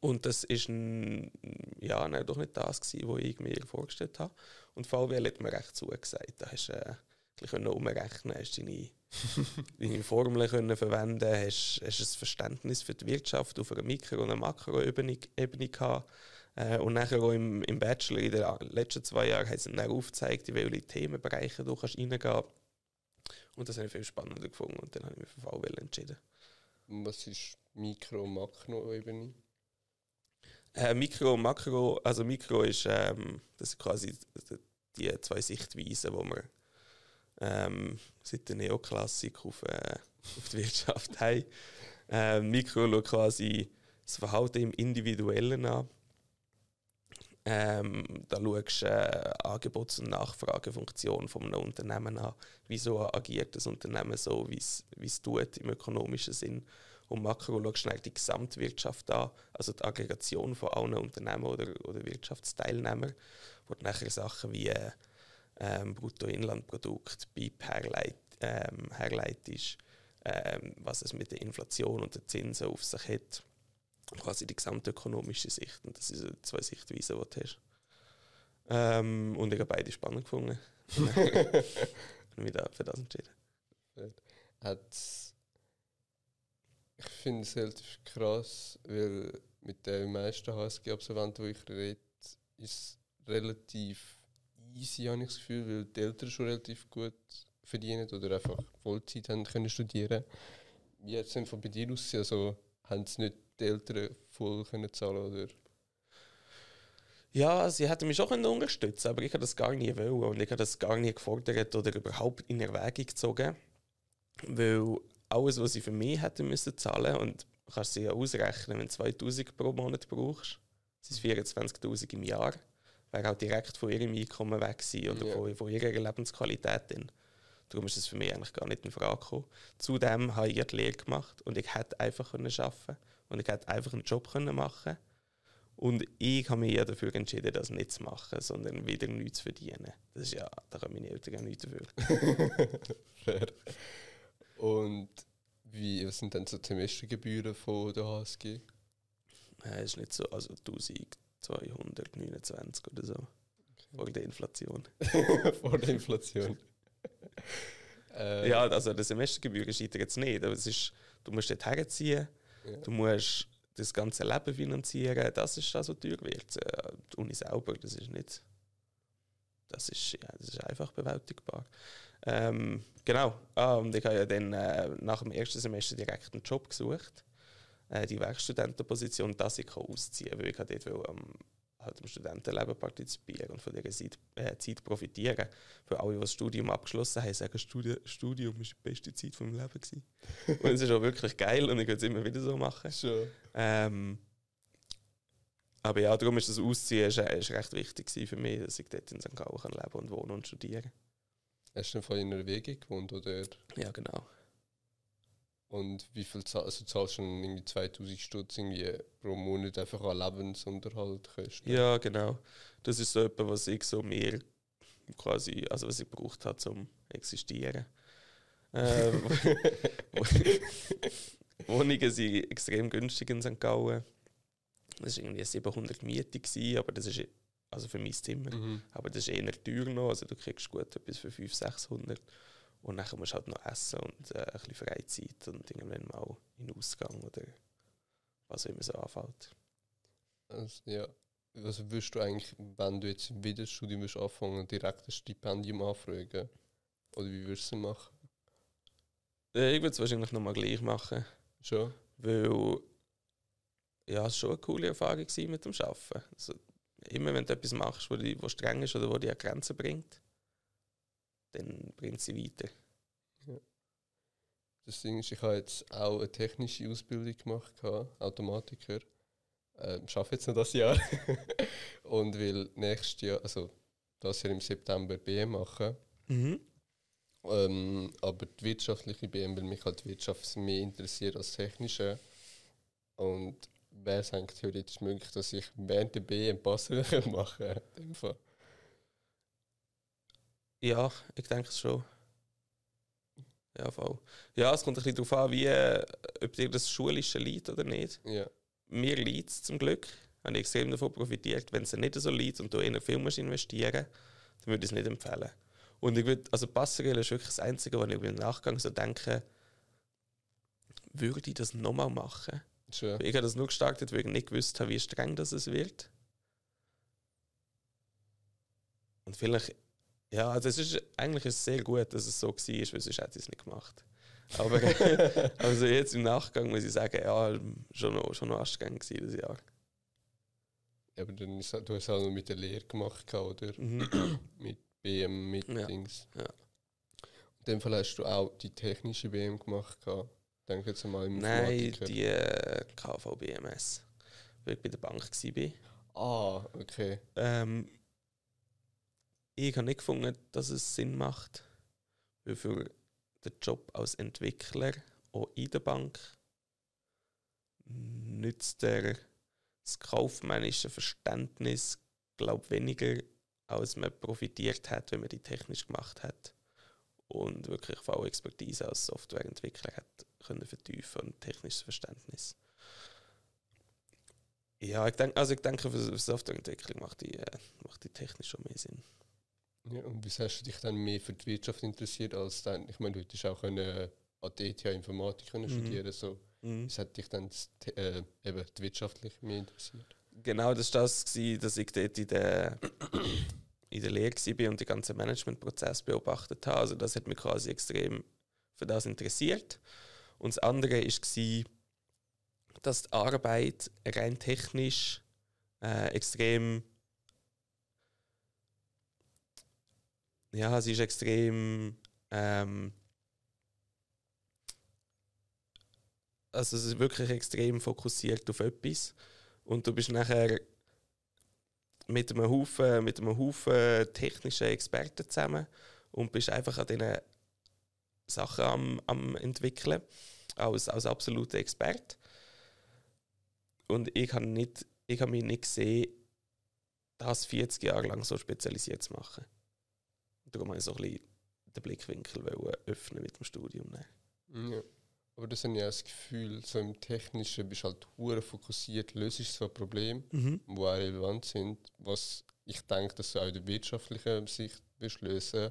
und das ist ein, ja, nein, doch nicht das gewesen, was ich mir vorgestellt habe. Und VWL hat mir recht zugesagt. Da hast du äh, bisschen umrechnen hast deine, deine Formeln können verwenden hast, hast ein Verständnis für die Wirtschaft auf einer Mikro- und einer Makroebene Ebene gehabt. Äh, und nachher auch im, im Bachelor in den letzten zwei Jahren haben sie dann aufgezeigt, in welche Themenbereiche du kannst reingehen kannst. Und das habe ich viel spannender gefunden und dann habe ich mich für VWL entschieden. Was ist Mikro- und Makroebene? Äh, Mikro und Makro, also Mikro ist, ähm, das ist quasi die zwei Sichtweisen, die man ähm, seit der Neoklassik auf, äh, auf die Wirtschaft haben. Ähm, Mikro schaut quasi das Verhalten im Individuellen an. Ähm, da schaust du äh, Angebots- und Nachfragefunktion von einem Unternehmen an. Wieso agiert das Unternehmen so, wie es tut im ökonomischen Sinn? Und Makro schaust du die Gesamtwirtschaft an, also die Aggregation von allen Unternehmen oder, oder Wirtschaftsteilnehmern, wo du nachher Sachen wie ähm, Bruttoinlandprodukt, BIP herleit, ähm, herleitest, ähm, was es mit der Inflation und den Zinsen auf sich hat. Quasi die gesamtökonomische Sicht. Und das sind zwei Sichtweisen, die du hast. Ähm, und ich habe beide spannend gefunden. und mich für das entschieden. Hat's ich finde es relativ krass, weil mit den meisten HSG-Absolventen, die ich rede, ist es relativ easy, habe ich das Gefühl, weil die Eltern schon relativ gut verdienen oder einfach Vollzeit haben können studieren. Wie es denn von bei dir aussehen? Also, haben es nicht die Eltern voll können zahlen oder? Ja, sie hätten mich schon unterstützen aber ich habe das gar nie wollen und ich habe das gar nie gefordert oder überhaupt in Erwägung gezogen, weil alles, was sie für mich hätten müssen zahlen und du kannst sie ja ausrechnen, wenn du 2000 pro Monat brauchst, sind es 24.000 im Jahr, wäre auch direkt von ihrem Einkommen weg gewesen oder ja. von, von ihrer Lebensqualität. Dann. Darum ist es für mich eigentlich gar nicht in Frage gekommen. Zudem habe ich die Lehre gemacht und ich hätte einfach arbeiten können und ich hätte einfach einen Job können machen und ich habe mich ja dafür entschieden, das nicht zu machen, sondern wieder nichts zu verdienen. Das ist ja, da können meine Eltern gar nichts dafür. Fair. Und wie, was sind denn so die Semestergebühren von der HSG? Es ist nicht so, also 1229 oder so. Okay. Vor der Inflation. Vor der Inflation. äh, ja, also die Semestergebühr ist jetzt nicht, aber es ist, du musst dort herziehen, ja. du musst das ganze Leben finanzieren, das ist also teuer wird. Äh, die Uni selber, das ist nicht, das ist, ja, das ist einfach bewältigbar. Ähm, genau. Ah, und ich habe ja dann äh, nach dem ersten Semester direkt einen Job gesucht. Äh, die Werkstudentenposition, dass ich ausziehen kann, weil ich dort will, ähm, halt am Studentenleben partizipieren und von dieser Zeit, äh, Zeit profitieren. Für alle, die das Studium abgeschlossen haben, sagen, Studi Studium war die beste Zeit von meinem Leben. Gewesen. und es ist auch wirklich geil und ich würde es immer wieder so machen. Sure. Ähm, aber ja, darum ist das Ausziehen ist, ist recht wichtig für mich, dass ich dort in St. Gallen leben und wohnen und studieren kann. Hast du von in einer WG gewohnt, oder? Ja, genau. Und wie viel also zahlst du schon irgendwie 2000 Stutz irgendwie pro Monat einfach an Lebensunterhalt kosten? Ja, genau. Das ist so etwas, was ich so mehr quasi, also was ich gebraucht habe zum existieren. ähm, Wohnungen sind extrem günstig in St. Gallen. Das war irgendwie 700 Miete, aber das ist also für mein Zimmer. Mhm. Aber das ist eher teuer noch, also du kriegst gut etwas für 500, 600. Und dann musst du halt noch essen und äh, ein bisschen Freizeit und irgendwann mal in den Ausgang oder was immer so anfällt. Also, ja. Was würdest du eigentlich, wenn du jetzt wieder das Studium willst anfangen, direkt ein Stipendium anfragen? Oder wie würdest du es machen? Äh, ich würde es wahrscheinlich nochmal gleich machen. Schon? Weil ja, es war schon eine coole Erfahrung mit dem Arbeiten. Also, immer wenn du etwas machst, was streng ist oder wo dich an Grenzen bringt, dann bringt sie weiter. Ja. Das Ding ist, ich habe jetzt auch eine technische Ausbildung gemacht, Automatiker. Ähm, ich arbeite jetzt noch das Jahr. und will nächstes Jahr, also das Jahr im September BM machen. Mhm. Ähm, aber die wirtschaftliche BM, weil mich halt die Wirtschaft mehr interessiert als technische. Und wäre es eigentlich theoretisch möglich, dass ich während der B einen Passer machen kann. Ja, ich denke es schon. Ja, voll. Ja, es kommt ein bisschen darauf an, wie, äh, ob dir das Schulische liegt oder nicht. Ja. Mir liegt es zum Glück. Habe ich extrem davon profitiert. Wenn es nicht so liegt und du in einen Film investieren dann würde ich es nicht empfehlen. Und ich würde, also Passerelle ist wirklich das Einzige, was ich im Nachgang so denke, würde ich das nochmal machen? Sure. Ich habe das nur gestartet, weil ich nicht gewusst habe, wie streng das es wird. Und vielleicht, ja, also es ist eigentlich ist es sehr gut, dass es so war, weil sonst hätte ich es nicht gemacht. Aber also jetzt im Nachgang muss ich sagen, ja, schon noch, schon noch anstrengend gewesen, das Jahr. Ja, aber dann ist, du hast es auch noch mit der Lehre gemacht, oder? Mhm. mit BM, mit ja. Dings. Ja. In dem Fall hast du auch die technische BM gemacht. Gehabt denke jetzt mal im Nein, die äh, KVBMS, weil ich bei der Bank war. Ah, okay. Ähm, ich habe nicht gefunden, dass es Sinn macht, weil für den Job als Entwickler auch in der Bank nützt der das kaufmännische Verständnis, glaube weniger, als man profitiert hat, wenn man die technisch gemacht hat und wirklich V-Expertise als Softwareentwickler hat können vertiefen und technisches Verständnis. Ja, ich denke, also ich denke, für Softwareentwicklung macht die, äh, macht die technisch schon mehr Sinn. Ja, und wieso hast du dich dann mehr für die Wirtschaft interessiert als dann, ich meine, du hättest auch können, äh, an der ETH Informatik können mhm. studieren so. Mhm. Was hat dich dann das, äh, eben die wirtschaftlich mehr interessiert? Genau, das war das, gewesen, dass ich dort in der, in der Lehre war und den ganzen Managementprozess beobachtet habe. Also das hat mich quasi extrem für das interessiert. Und das andere war, dass die Arbeit rein technisch äh, extrem ja, sie ist extrem ähm, also es ist wirklich extrem fokussiert auf etwas und du bist nachher mit einem Haufen, mit einem Haufen technischer Experten zusammen und bist einfach an diesen Sachen am, am entwickeln als, als absoluter Experte. Und ich habe nicht, ich habe mich nicht gesehen, das 40 Jahre lang so spezialisiert zu machen. Darum habe ich so ein bisschen den Blickwinkel öffnen mit dem Studium. Ja. Aber das habe ich das Gefühl, so im Technischen bist du halt hure fokussiert, löst so Probleme, mhm. die auch relevant sind, was ich denke, dass du auch in der wirtschaftlichen Sicht wirst lösen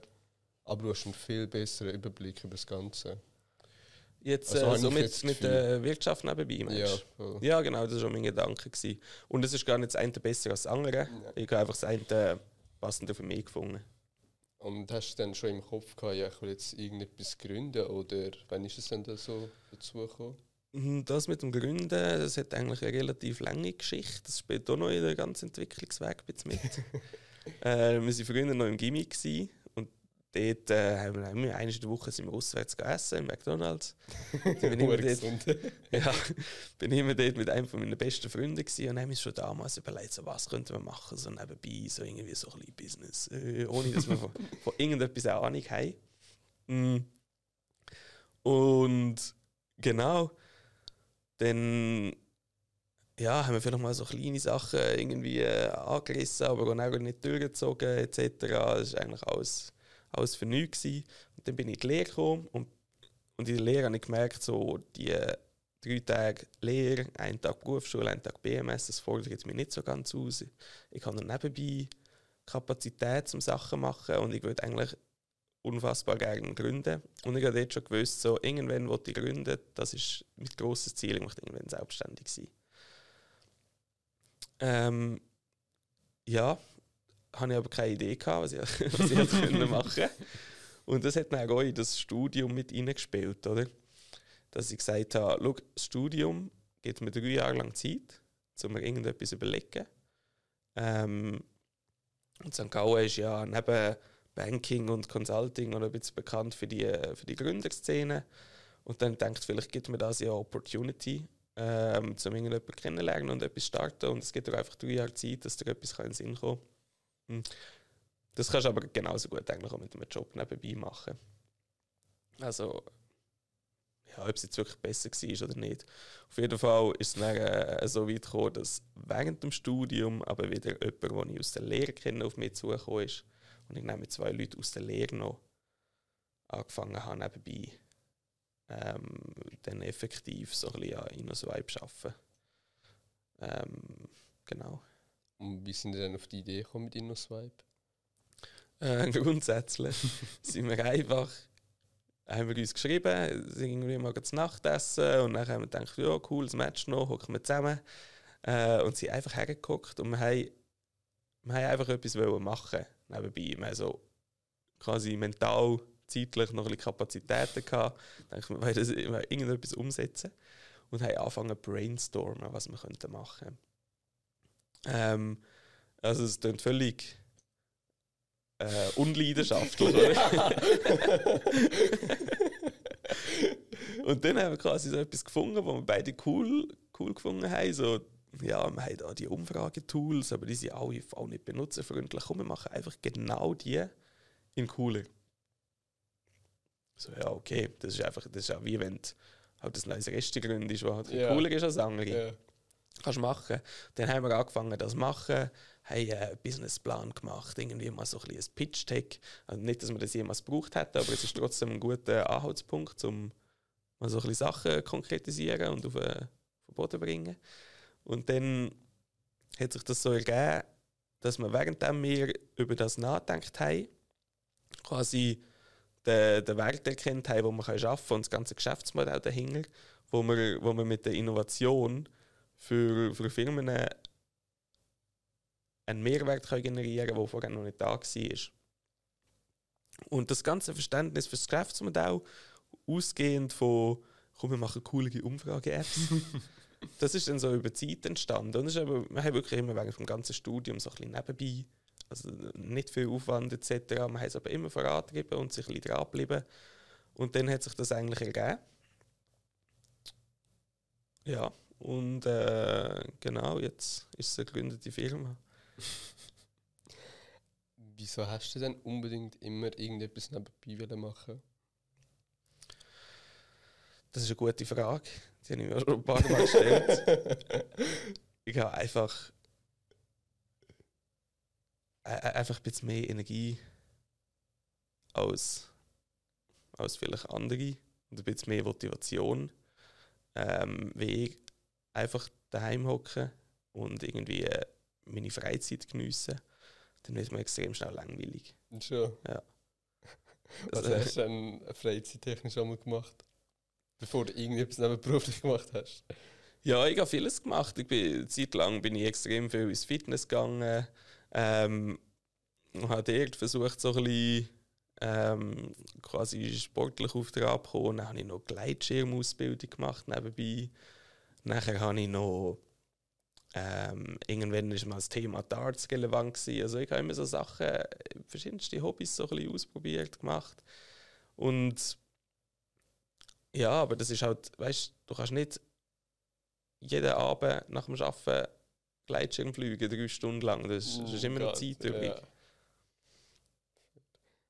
aber du hast einen viel besseren Überblick über das Ganze. Jetzt also äh, so mit, mit der Wirtschaft nebenbei, meinst ja, ja. ja, genau, das war schon mein Gedanke. Gewesen. Und es ist gar nicht das eine besser als das andere. Ja. Ich habe einfach das eine passender für mich gefunden. Und hast du dann schon im Kopf gehabt, ja, ich will jetzt irgendetwas gründen oder wann ist es denn da so dazu gekommen? Mhm, das mit dem Gründen, das hat eigentlich eine relativ lange Geschichte. Das spielt auch noch in der ganzen Entwicklungsweg mit. äh, wir waren früher noch im Gimmick dort äh, haben wir, wir eine der Woche sind wir auswärts gegessen, im McDonalds. bin, immer dort, ja, bin immer dort mit einem von meinen besten Freunden gewesen und haben uns schon damals überlegt, so, was könnten wir machen, so nebenbei, so irgendwie so ein bisschen Business, äh, ohne dass wir von, von irgendetwas eine Ahnung haben. Mm. Und genau, dann ja, haben wir vielleicht mal so kleine Sachen irgendwie äh, angerissen, aber auch nicht durchgezogen etc. Das ist eigentlich alles alles für nichts. Gewesen. Und dann bin ich in die Lehre gekommen und, und in der Lehre habe ich gemerkt, so die drei Tage Lehre, einen Tag Berufsschule, einen Tag BMS, das fordert mir nicht so ganz aus. Ich habe dann nebenbei Kapazität zum Sachen zu machen und ich würde eigentlich unfassbar gerne gründen. Und ich habe jetzt schon gewusst, so, irgendwann wollte ich gründen, das ist mein grosses Ziel, ich möchte irgendwann selbstständig sein. Ähm, ja, habe ich aber keine Idee gehabt, was ich, was ich hätte machen Und das hat dann auch in das Studium mit reingespielt, oder? Dass ich gesagt habe, schau, das Studium gibt mir drei Jahre lang Zeit, um mir irgendetwas zu überlegen. Ähm, und St. Gallen ist ja neben Banking und Consulting oder ein bisschen bekannt für die, für die Gründerszene. Und dann denkt vielleicht gibt mir das ja Opportunity, ähm, um irgendjemanden kennenlernen und etwas starten. Und es gibt auch einfach drei Jahre Zeit, dass dir etwas in den Sinn kommt. Hm. Das kannst du aber genauso gut eigentlich auch mit einem Job nebenbei machen. Also, ja, ob es jetzt wirklich besser war oder nicht. Auf jeden Fall ist es dann äh, so weit gekommen, dass während dem Studium aber wieder jemand, den ich aus der Lehre kenne, auf mich zugekommen ist. Und ich dann mit zwei Leuten aus der Lehre noch angefangen habe, nebenbei ähm, dann effektiv so ein bisschen an InnoSwipe zu arbeiten. Ähm, genau. Und wie sind Sie denn auf die Idee gekommen mit InnoSwipe? Äh, grundsätzlich sind wir einfach, haben wir uns geschrieben, sind irgendwie mal zu Nacht essen und dann haben wir gedacht, ja, cool, das Match noch, hocken wir zusammen. Äh, und sind einfach hergeguckt und wir haben, wir haben einfach etwas machen nebenbei. Wir haben so quasi mental, zeitlich noch ein Kapazitäten gehabt. Dachten wir, wollen irgendetwas umsetzen und haben angefangen zu brainstormen, was wir könnten machen könnten. Ähm, also es klingt völlig äh, unleidenschaftlich, Und dann haben wir quasi so etwas gefunden, wo wir beide cool, cool gefunden haben. So, ja, wir haben da die Umfragetools, aber die sind alle auch nicht benutzerfreundlich. Komm, wir machen einfach genau die in cooler. So, ja, okay, das ist einfach, das ist auch wie wenn du halt ein neues Restaurant gründest, das halt Ja. cooler ist als andere. Ja. Kannst machen. Dann haben wir angefangen, das zu machen, haben einen Businessplan gemacht, irgendwie mal so ein ein Pitch-Tech. Also nicht, dass wir das jemals gebraucht hätten, aber es ist trotzdem ein guter Anhaltspunkt, um mal so ein bisschen Sachen konkretisieren und auf den, den Boden bringen. Und dann hat sich das so ergeben, dass wir währenddem wir über das nachgedacht haben, quasi den, den Wert erkennt haben, wo man arbeiten kann und das ganze Geschäftsmodell dahinter, wo wir, wo wir mit der Innovation für, für Firmen einen Mehrwert können generieren können, der vorher noch nicht da war. Und das ganze Verständnis für das Geschäftsmodell, ausgehend von, komm, wir machen coole Umfrage-Apps, das ist dann so über Zeit entstanden. Und ist aber, wir haben wirklich immer während dem ganzen Studium so ein bisschen nebenbei, also nicht viel Aufwand etc. Wir haben es aber immer vorangetrieben und sich ein bisschen dran geblieben. Und dann hat sich das eigentlich ergeben. Ja, und äh, genau, jetzt ist es eine gegründete Firma. Wieso hast du denn unbedingt immer irgendetwas nebenbei wollen machen? Das ist eine gute Frage. Die habe ich mir schon ein paar Mal gestellt. ich habe einfach, einfach ein bisschen mehr Energie als, als vielleicht andere und ein bisschen mehr Motivation, ähm, wie ich einfach daheim hocke und irgendwie äh, meine Freizeit geniessen, dann wird mir extrem schnell langweilig. Schon. Ja. Was Also, hast du denn freizeittechnisch einmal gemacht? Bevor du irgendetwas nebenberuflich gemacht hast? Ja, ich habe vieles gemacht. Ich bin, eine Zeit lang bin ich extrem viel ins Fitness gegangen. Ähm, habe dort versucht, so ein bisschen ähm, quasi sportlich auf den Trab zu kommen. Dann habe ich noch Gleitschirmausbildung gemacht nebenbei. Nachher habe ich noch ähm, irgendwann ist mal das Thema Darts relevant gewesen. Also ich habe immer so Sachen, verschiedenste Hobbys so ein bisschen ausprobiert, gemacht. Und ja, aber das ist halt, weißt du, kannst nicht jeden Abend nach dem Arbeiten Gleitschirm fliegen, drei Stunden lang. Das, ist- das ist immer noch Zeit übrig. ja.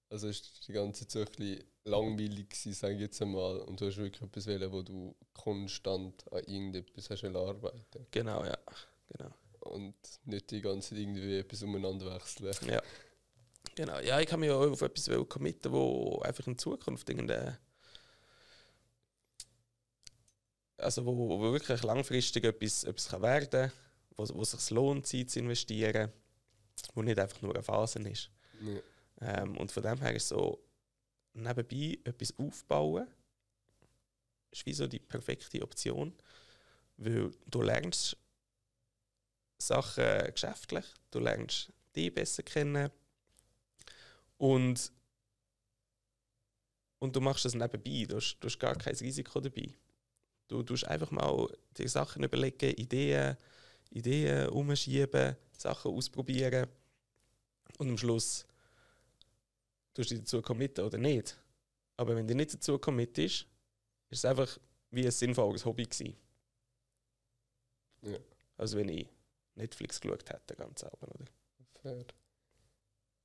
Also ist die ganze Zeit so ein bisschen langweilig gewesen, sage ich jetzt einmal. Und du hast wirklich etwas wollen, wo du konstant an irgendetwas hast arbeiten Genau, ja. Genau. Und nicht die ganze Zeit irgendwie etwas umeinander wechseln. Ja. Genau. Ja, ich kann mich auch auf etwas committen, wo einfach in Zukunft irgendeine also wo, wo wirklich langfristig etwas, etwas kann werden kann, wo, wo es sich lohnt, Zeit zu investieren, wo nicht einfach nur eine Phase ist. Ja. Ähm, und von dem her ist so, nebenbei etwas aufbauen, ist wie so die perfekte Option, weil du lernst Sachen geschäftlich, du lernst dich besser kennen und, und du machst das nebenbei, du hast, du hast gar kein Risiko dabei. Du tust einfach mal dir Sachen überlegen, Ideen, Ideen umschieben, Sachen ausprobieren und am Schluss tust du dich dazu committen oder nicht. Aber wenn du nicht dazu committest, ist es einfach wie ein sinnvolles Hobby gewesen. Ja. Also wenn ich Netflix geschaut hätte, ganz Abend, oder? Fair.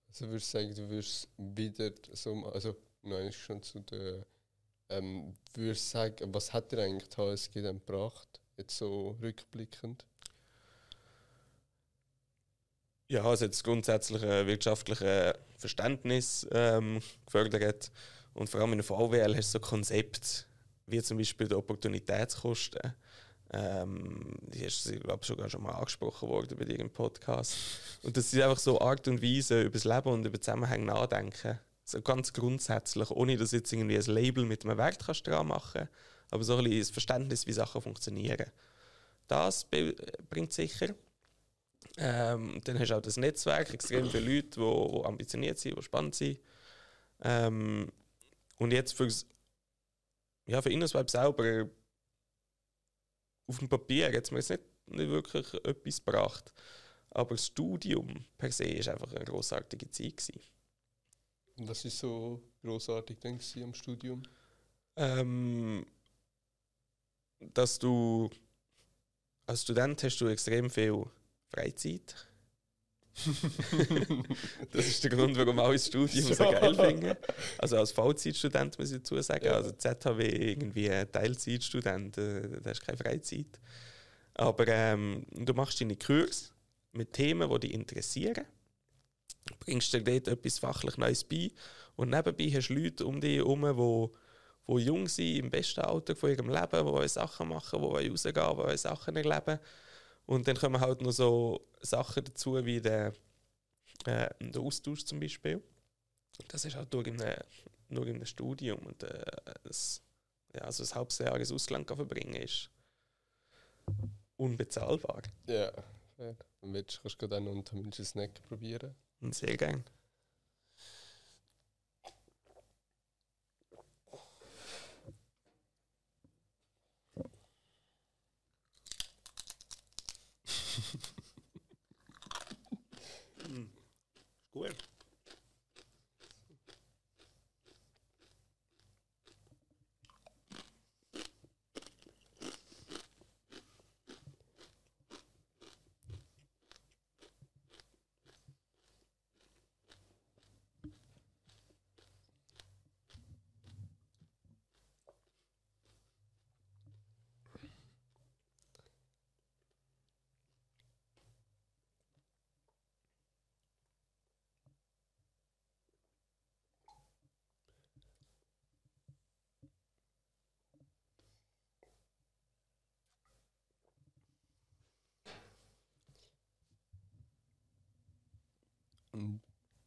Also würdest du sagen, du würdest wieder so, also nein, ist schon zu der, ähm, würdest du sagen, was hat dir eigentlich die HSG dann gebracht, jetzt so rückblickend? Ja, also das grundsätzliche wirtschaftliche Verständnis ähm, gefördert. Und vor allem in der VWL hast du so Konzepte, wie zum Beispiel die Opportunitätskosten. Ähm, die ist, glaube ich, sogar schon mal angesprochen worden bei im Podcast. Und das ist einfach so Art und Weise, über das Leben und über Zusammenhänge nachdenken. So ganz grundsätzlich, ohne dass jetzt irgendwie ein Label mit einem Wert kannst dran machen aber so ein bisschen das Verständnis, wie Sachen funktionieren. Das bringt sicher. Ähm, dann hast du auch das Netzwerk, extrem viele Leute, die, die ambitioniert sind, die spannend sind. Ähm, und jetzt fürs, ja, für InnoSwipe selber, auf dem Papier hat es mir jetzt nicht, nicht wirklich etwas gebracht. Aber das Studium per se war einfach eine grossartige Zeit. Gewesen. Und was ist so großartig dann gewesen am Studium? Ähm, dass du als Student hast du extrem viel Freizeit. das ist der Grund, warum alle das Studium so, so geil finden. Also als Vollzeitstudent muss ich dazu sagen, ja. also ZHW irgendwie Teilzeitstudent, äh, da hast keine Freizeit. Aber ähm, du machst deine Kurs mit Themen, die dich interessieren, bringst dir dort etwas fachlich Neues bei und nebenbei hast du Leute um dich herum, die die jung sind, im besten Alter von ihrem Leben, die Sachen machen, die rausgehen, die Sachen erleben. Und dann kommen halt noch so Sachen dazu, wie der, äh, der Austausch zum Beispiel. Das ist halt nur in einem, nur einem Studium. Und äh, das, ja, also ein halbes Jahr ins Ausland verbringen ist unbezahlbar. Ja, ja. Und jetzt kannst du dann unter Menschen Snack probieren. Sehr gerne. hm. Gut.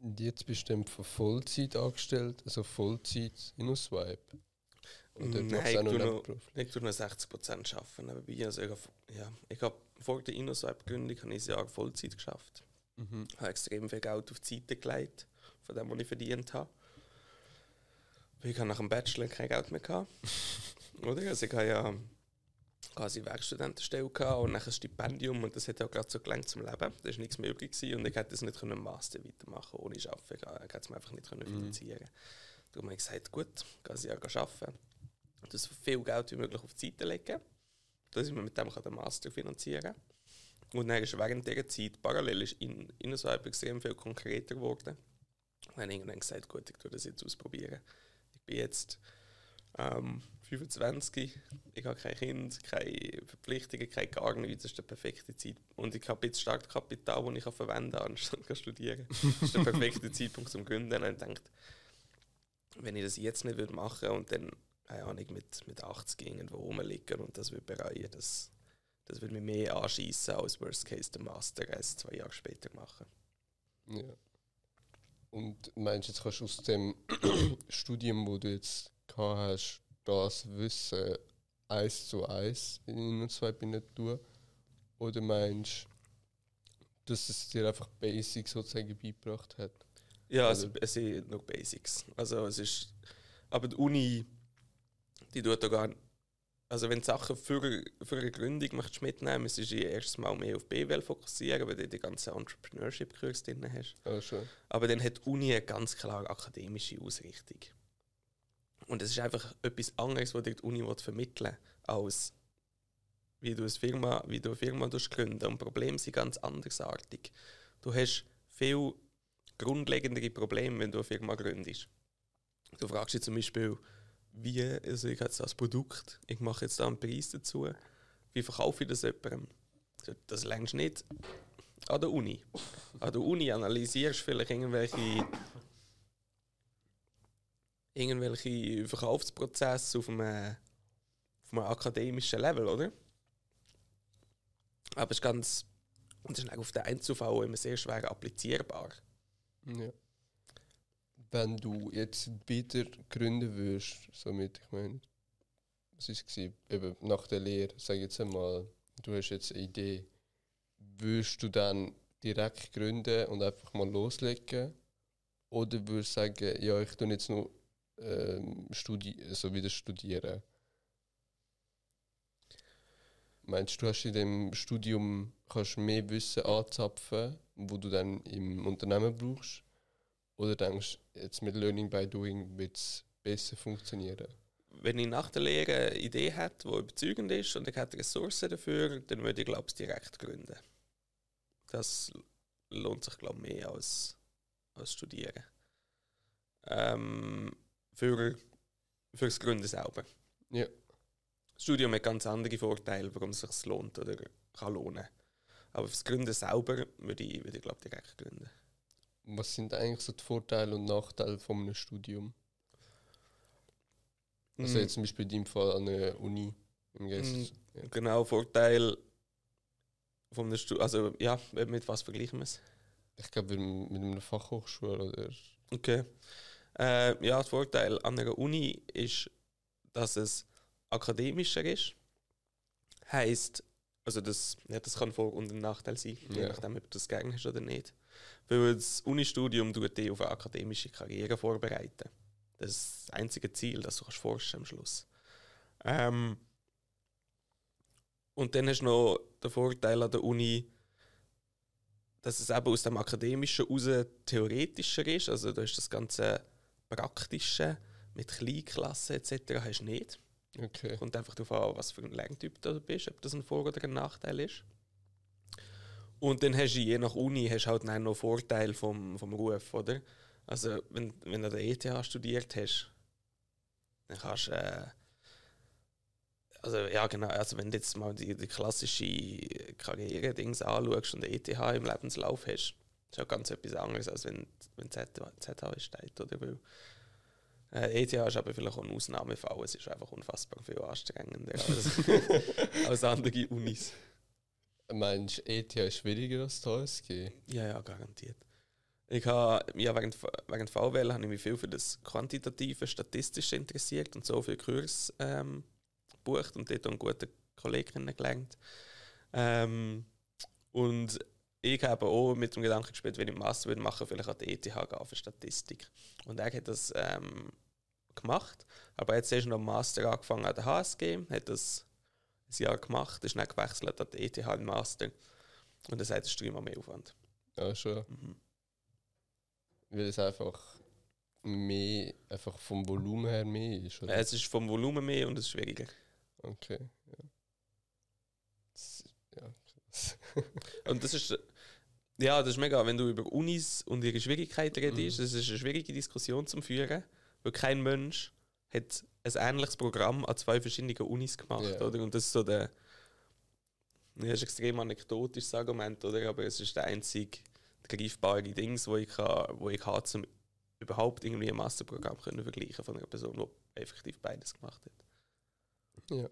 Und jetzt bist du von Vollzeit angestellt, also Vollzeit in Swipe? Oder Nein, ich tue, noch, ich tue noch 60 Prozent arbeiten nebenbei. Also ich habe ja, ich hab, vor der InnoSwipe-Gründung ein Jahr Vollzeit geschafft. Mhm. Ich habe extrem viel Geld auf die Seite gelegt, von dem, was ich verdient habe. Ich habe nach dem Bachelor kein Geld mehr gehabt. Oder? Also ich habe ja quasi Werkstudentenstelle gehabt und dann ein Stipendium und das hat auch gerade so gelangt zum Leben. Da war nichts mehr übrig gewesen und ich hätte das nicht können Master weitermachen ohne Arbeiten. Ich hätte es mir einfach nicht können mhm. finanzieren können. Darum habe ich gesagt, gut, ich kann ich arbeiten. Und das viel Geld wie möglich auf die Seite legen, dass ich mir mit dem den Master finanzieren kann. Und dann ist während dieser Zeit parallel ist in, in so extrem viel konkreter geworden. Und dann irgendwann gesagt, gut, ich tue das jetzt ausprobieren. Ich bin jetzt ähm, 25, ich habe kein Kind, keine Verpflichtungen, kein gar nichts. Das ist der perfekte Zeit. Und ich habe jetzt Startkapital, das ich verwenden kann, anstatt zu studieren. Das ist der perfekte Zeitpunkt zum Gründen. Und ich denke, wenn ich das jetzt nicht würde machen und dann, keine Ahnung, mit, mit 80 irgendwo rumliegen und das würde bereuen, das, das würde mich mehr anschießen als Worst Case den Master erst zwei Jahre später machen. Ja. Und meinst du, jetzt kannst du aus dem Studium, wo du jetzt gehabt hast, das Wissen eins zu eins in und zwei Binnen tun? Oder meinst du, dass es dir einfach Basics sozusagen beigebracht hat? Ja, also, es sind nur Basics. Also es ist, aber die Uni, die tut da gar nicht, also wenn du Sachen für, für eine Gründung möchtest mitnehmen, müsstest du erstes Mal mehr auf BWL fokussieren, weil du die ganze Entrepreneurship-Kurs drin hast. Oh. Aber dann hat die Uni eine ganz klar akademische Ausrichtung. Und es ist einfach etwas anderes, was dir die Uni vermitteln will, als wie du eine Firma, wie du eine Firma gründen Und Probleme sind ganz andersartig. Du hast viel grundlegendere Probleme, wenn du eine Firma gründest. Du fragst dich zum Beispiel, wie, also ich habe jetzt das Produkt, ich mache jetzt da einen Preis dazu, wie verkaufe ich das jemandem? Das lernst du nicht an der Uni. An der Uni analysierst du vielleicht irgendwelche irgendwelche Verkaufsprozesse auf einem, auf einem akademischen Level, oder? Aber es ist ganz, und ist auf den Einzelfall immer sehr schwer applizierbar. Ja. Wenn du jetzt wieder gründen würdest, somit, ich meine, was war es? Eben nach der Lehre, sag jetzt einmal, du hast jetzt eine Idee, würdest du dann direkt gründen und einfach mal loslegen? Oder würdest du sagen, ja, ich tue jetzt nur ähm, studi so wieder studieren? Meinst du, hast in dem Studium kannst mehr Wissen anzapfen, wo du dann im Unternehmen brauchst? Oder denkst du, jetzt mit Learning by Doing wird es besser funktionieren? Wenn ich nach der Lehre eine Idee hätte, die überzeugend ist und ich hätte Ressourcen dafür, dann würde ich, glaube ich, direkt gründen. Das lohnt sich, glaube ich, mehr als, als Studieren. Ähm, für, für das Gründen selber. Ja. Das Studium hat ganz andere Vorteile, warum es sich lohnt oder kann lohnen. Aber fürs Gründen selber würde ich, würde ich glaube direkt gründen. Was sind eigentlich so die Vorteile und Nachteile von einem Studium? Also Mm, jetzt zum Beispiel in deinem Fall an der Uni. Im Gegensatz- ja. Genau, Vorteil von der Studium. Also ja, mit was vergleichen wir es? Ich glaube mit, mit einer Fachhochschule oder. Okay. Äh, ja, der Vorteil an einer Uni ist, dass es akademischer ist. Heißt, also das, ja, das kann Vor- und ein Nachteil sein, je Ja. nachdem, ob du das gerne hast oder nicht. Weil das Unistudium tut dich auf eine akademische Karriere vorbereiten. Das ist das einzige Ziel, das du kannst forschen am Schluss. Ähm, und dann hast du noch den Vorteil an der Uni, dass es eben aus dem Akademischen raus theoretischer ist. Also da ist das ganze Praktische mit Kleinklassen etc. hast du nicht. Okay. Kommt einfach darauf an, was für ein Lerntyp du bist, ob das ein Vor- oder ein Nachteil ist. Und dann hast du je nach Uni hast du halt noch Vorteil vom, vom Ruf, oder? Also wenn, wenn du an der ETH studiert hast, dann kannst du äh, also ja genau, also wenn du jetzt mal die, die klassische Karriere-Dings anschaust und ETH im Lebenslauf hast, ist ja ganz etwas anderes, als wenn, wenn ZH ZH steht, oder? Weil, äh, ETH ist aber vielleicht auch ein Ausnahmefall, es ist einfach unfassbar viel anstrengender als, als andere Unis. Meinst du, ETH ist schwieriger als HSG? Ja, ja, garantiert. Ich habe, ja, während, während VWL habe ich mich viel für das quantitative, statistische interessiert und so viel Kurs ähm, gebucht und dort einen guten Kollegen kennengelernt. Ähm, und ich habe auch mit dem Gedanken gespielt, wenn ich Master würde machen, vielleicht an die ETH gehen für Statistik. Und er hat das ähm, gemacht, aber jetzt erst noch Master angefangen an der HSG, hat das ein Jahr gemacht, ist dann gewechselt an die ETH im Master. Und er sagt, es ist dreimal mehr Aufwand. Ja, schon. Mhm. Weil es einfach mehr, einfach vom Volumen her mehr ist, oder? Es ist vom Volumen mehr und es ist schwieriger. Okay, ja. Das, ja. Und das ist, ja, das ist mega, wenn du über Unis und ihre Schwierigkeiten redest, Mhm. das ist eine schwierige Diskussion zum Führen, weil kein Mensch hat ein ähnliches Programm an zwei verschiedenen Unis gemacht, Ja. oder? Und das ist so der, das ist ein extrem anekdotisches Argument, oder? Aber es ist der einzige greifbare Dings, wo ich, kann, wo ich habe, um überhaupt irgendwie ein Masterprogramm können vergleichen von einer Person, die effektiv beides gemacht hat. Ja.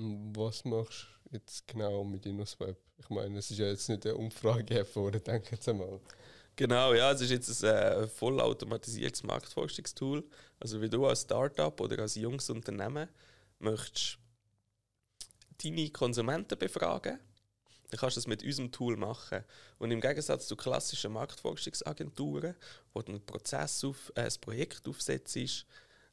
Was machst du jetzt genau mit InnoSwap? Ich meine, es ist ja jetzt nicht eine Umfrage hervor, denke jetzt einmal. Genau, ja, es ist jetzt ein äh, vollautomatisiertes Marktforschungstool. Also wie du als Startup oder als junges Unternehmen möchtest deine Konsumenten befragen, dann kannst du das mit unserem Tool machen. Und im Gegensatz zu klassischen Marktforschungsagenturen, wo du einen Prozess auf, äh, ein Projekt aufsetzt,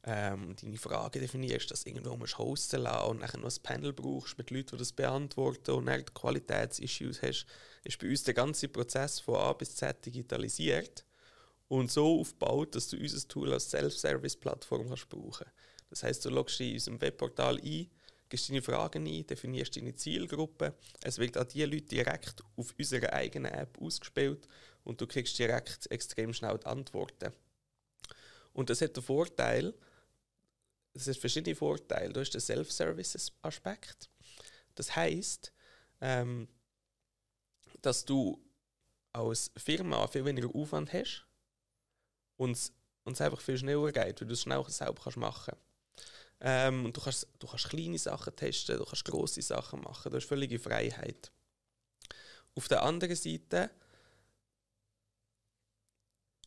ähm, deine Fragen definierst, dass irgendwo musst hosten lassen und dann noch ein Panel brauchst mit Leuten, die das beantworten und dann Qualitätsissues hast, ist bei uns der ganze Prozess von A bis Z digitalisiert und so aufgebaut, dass du unser Tool als Self-Service-Plattform kannst brauchen Das heißt, du loggst dich in unserem Webportal ein, gibst deine Fragen ein, definierst deine Zielgruppe. Es wird an die Leute direkt auf unserer eigenen App ausgespielt und du kriegst direkt extrem schnell die Antworten. Und das hat den Vorteil, es hat verschiedene Vorteile. Du hast den Self-Services-Aspekt. Das heißt, ähm, dass du als Firma viel weniger Aufwand hast und es einfach viel schneller geht, weil du es schnell selber kannst machen ähm, und du kannst, du kannst kleine Sachen testen, du kannst grosse Sachen machen, du hast völlige Freiheit. Auf der anderen Seite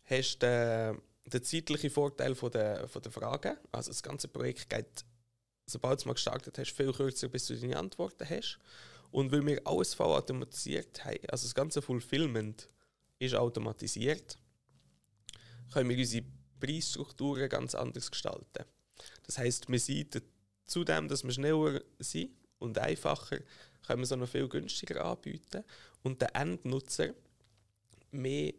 hast du den zeitlichen Vorteil von der, von der Fragen. Also das ganze Projekt geht, sobald du es mal gestartet hast, viel kürzer, bis du deine Antworten hast. Und weil wir alles voll automatisiert haben, also das ganze Fulfillment ist automatisiert, können wir unsere Preisstrukturen ganz anders gestalten. Das heißt, wir sind zudem, dass wir schneller sind und einfacher, können wir es auch noch viel günstiger anbieten und der Endnutzer mehr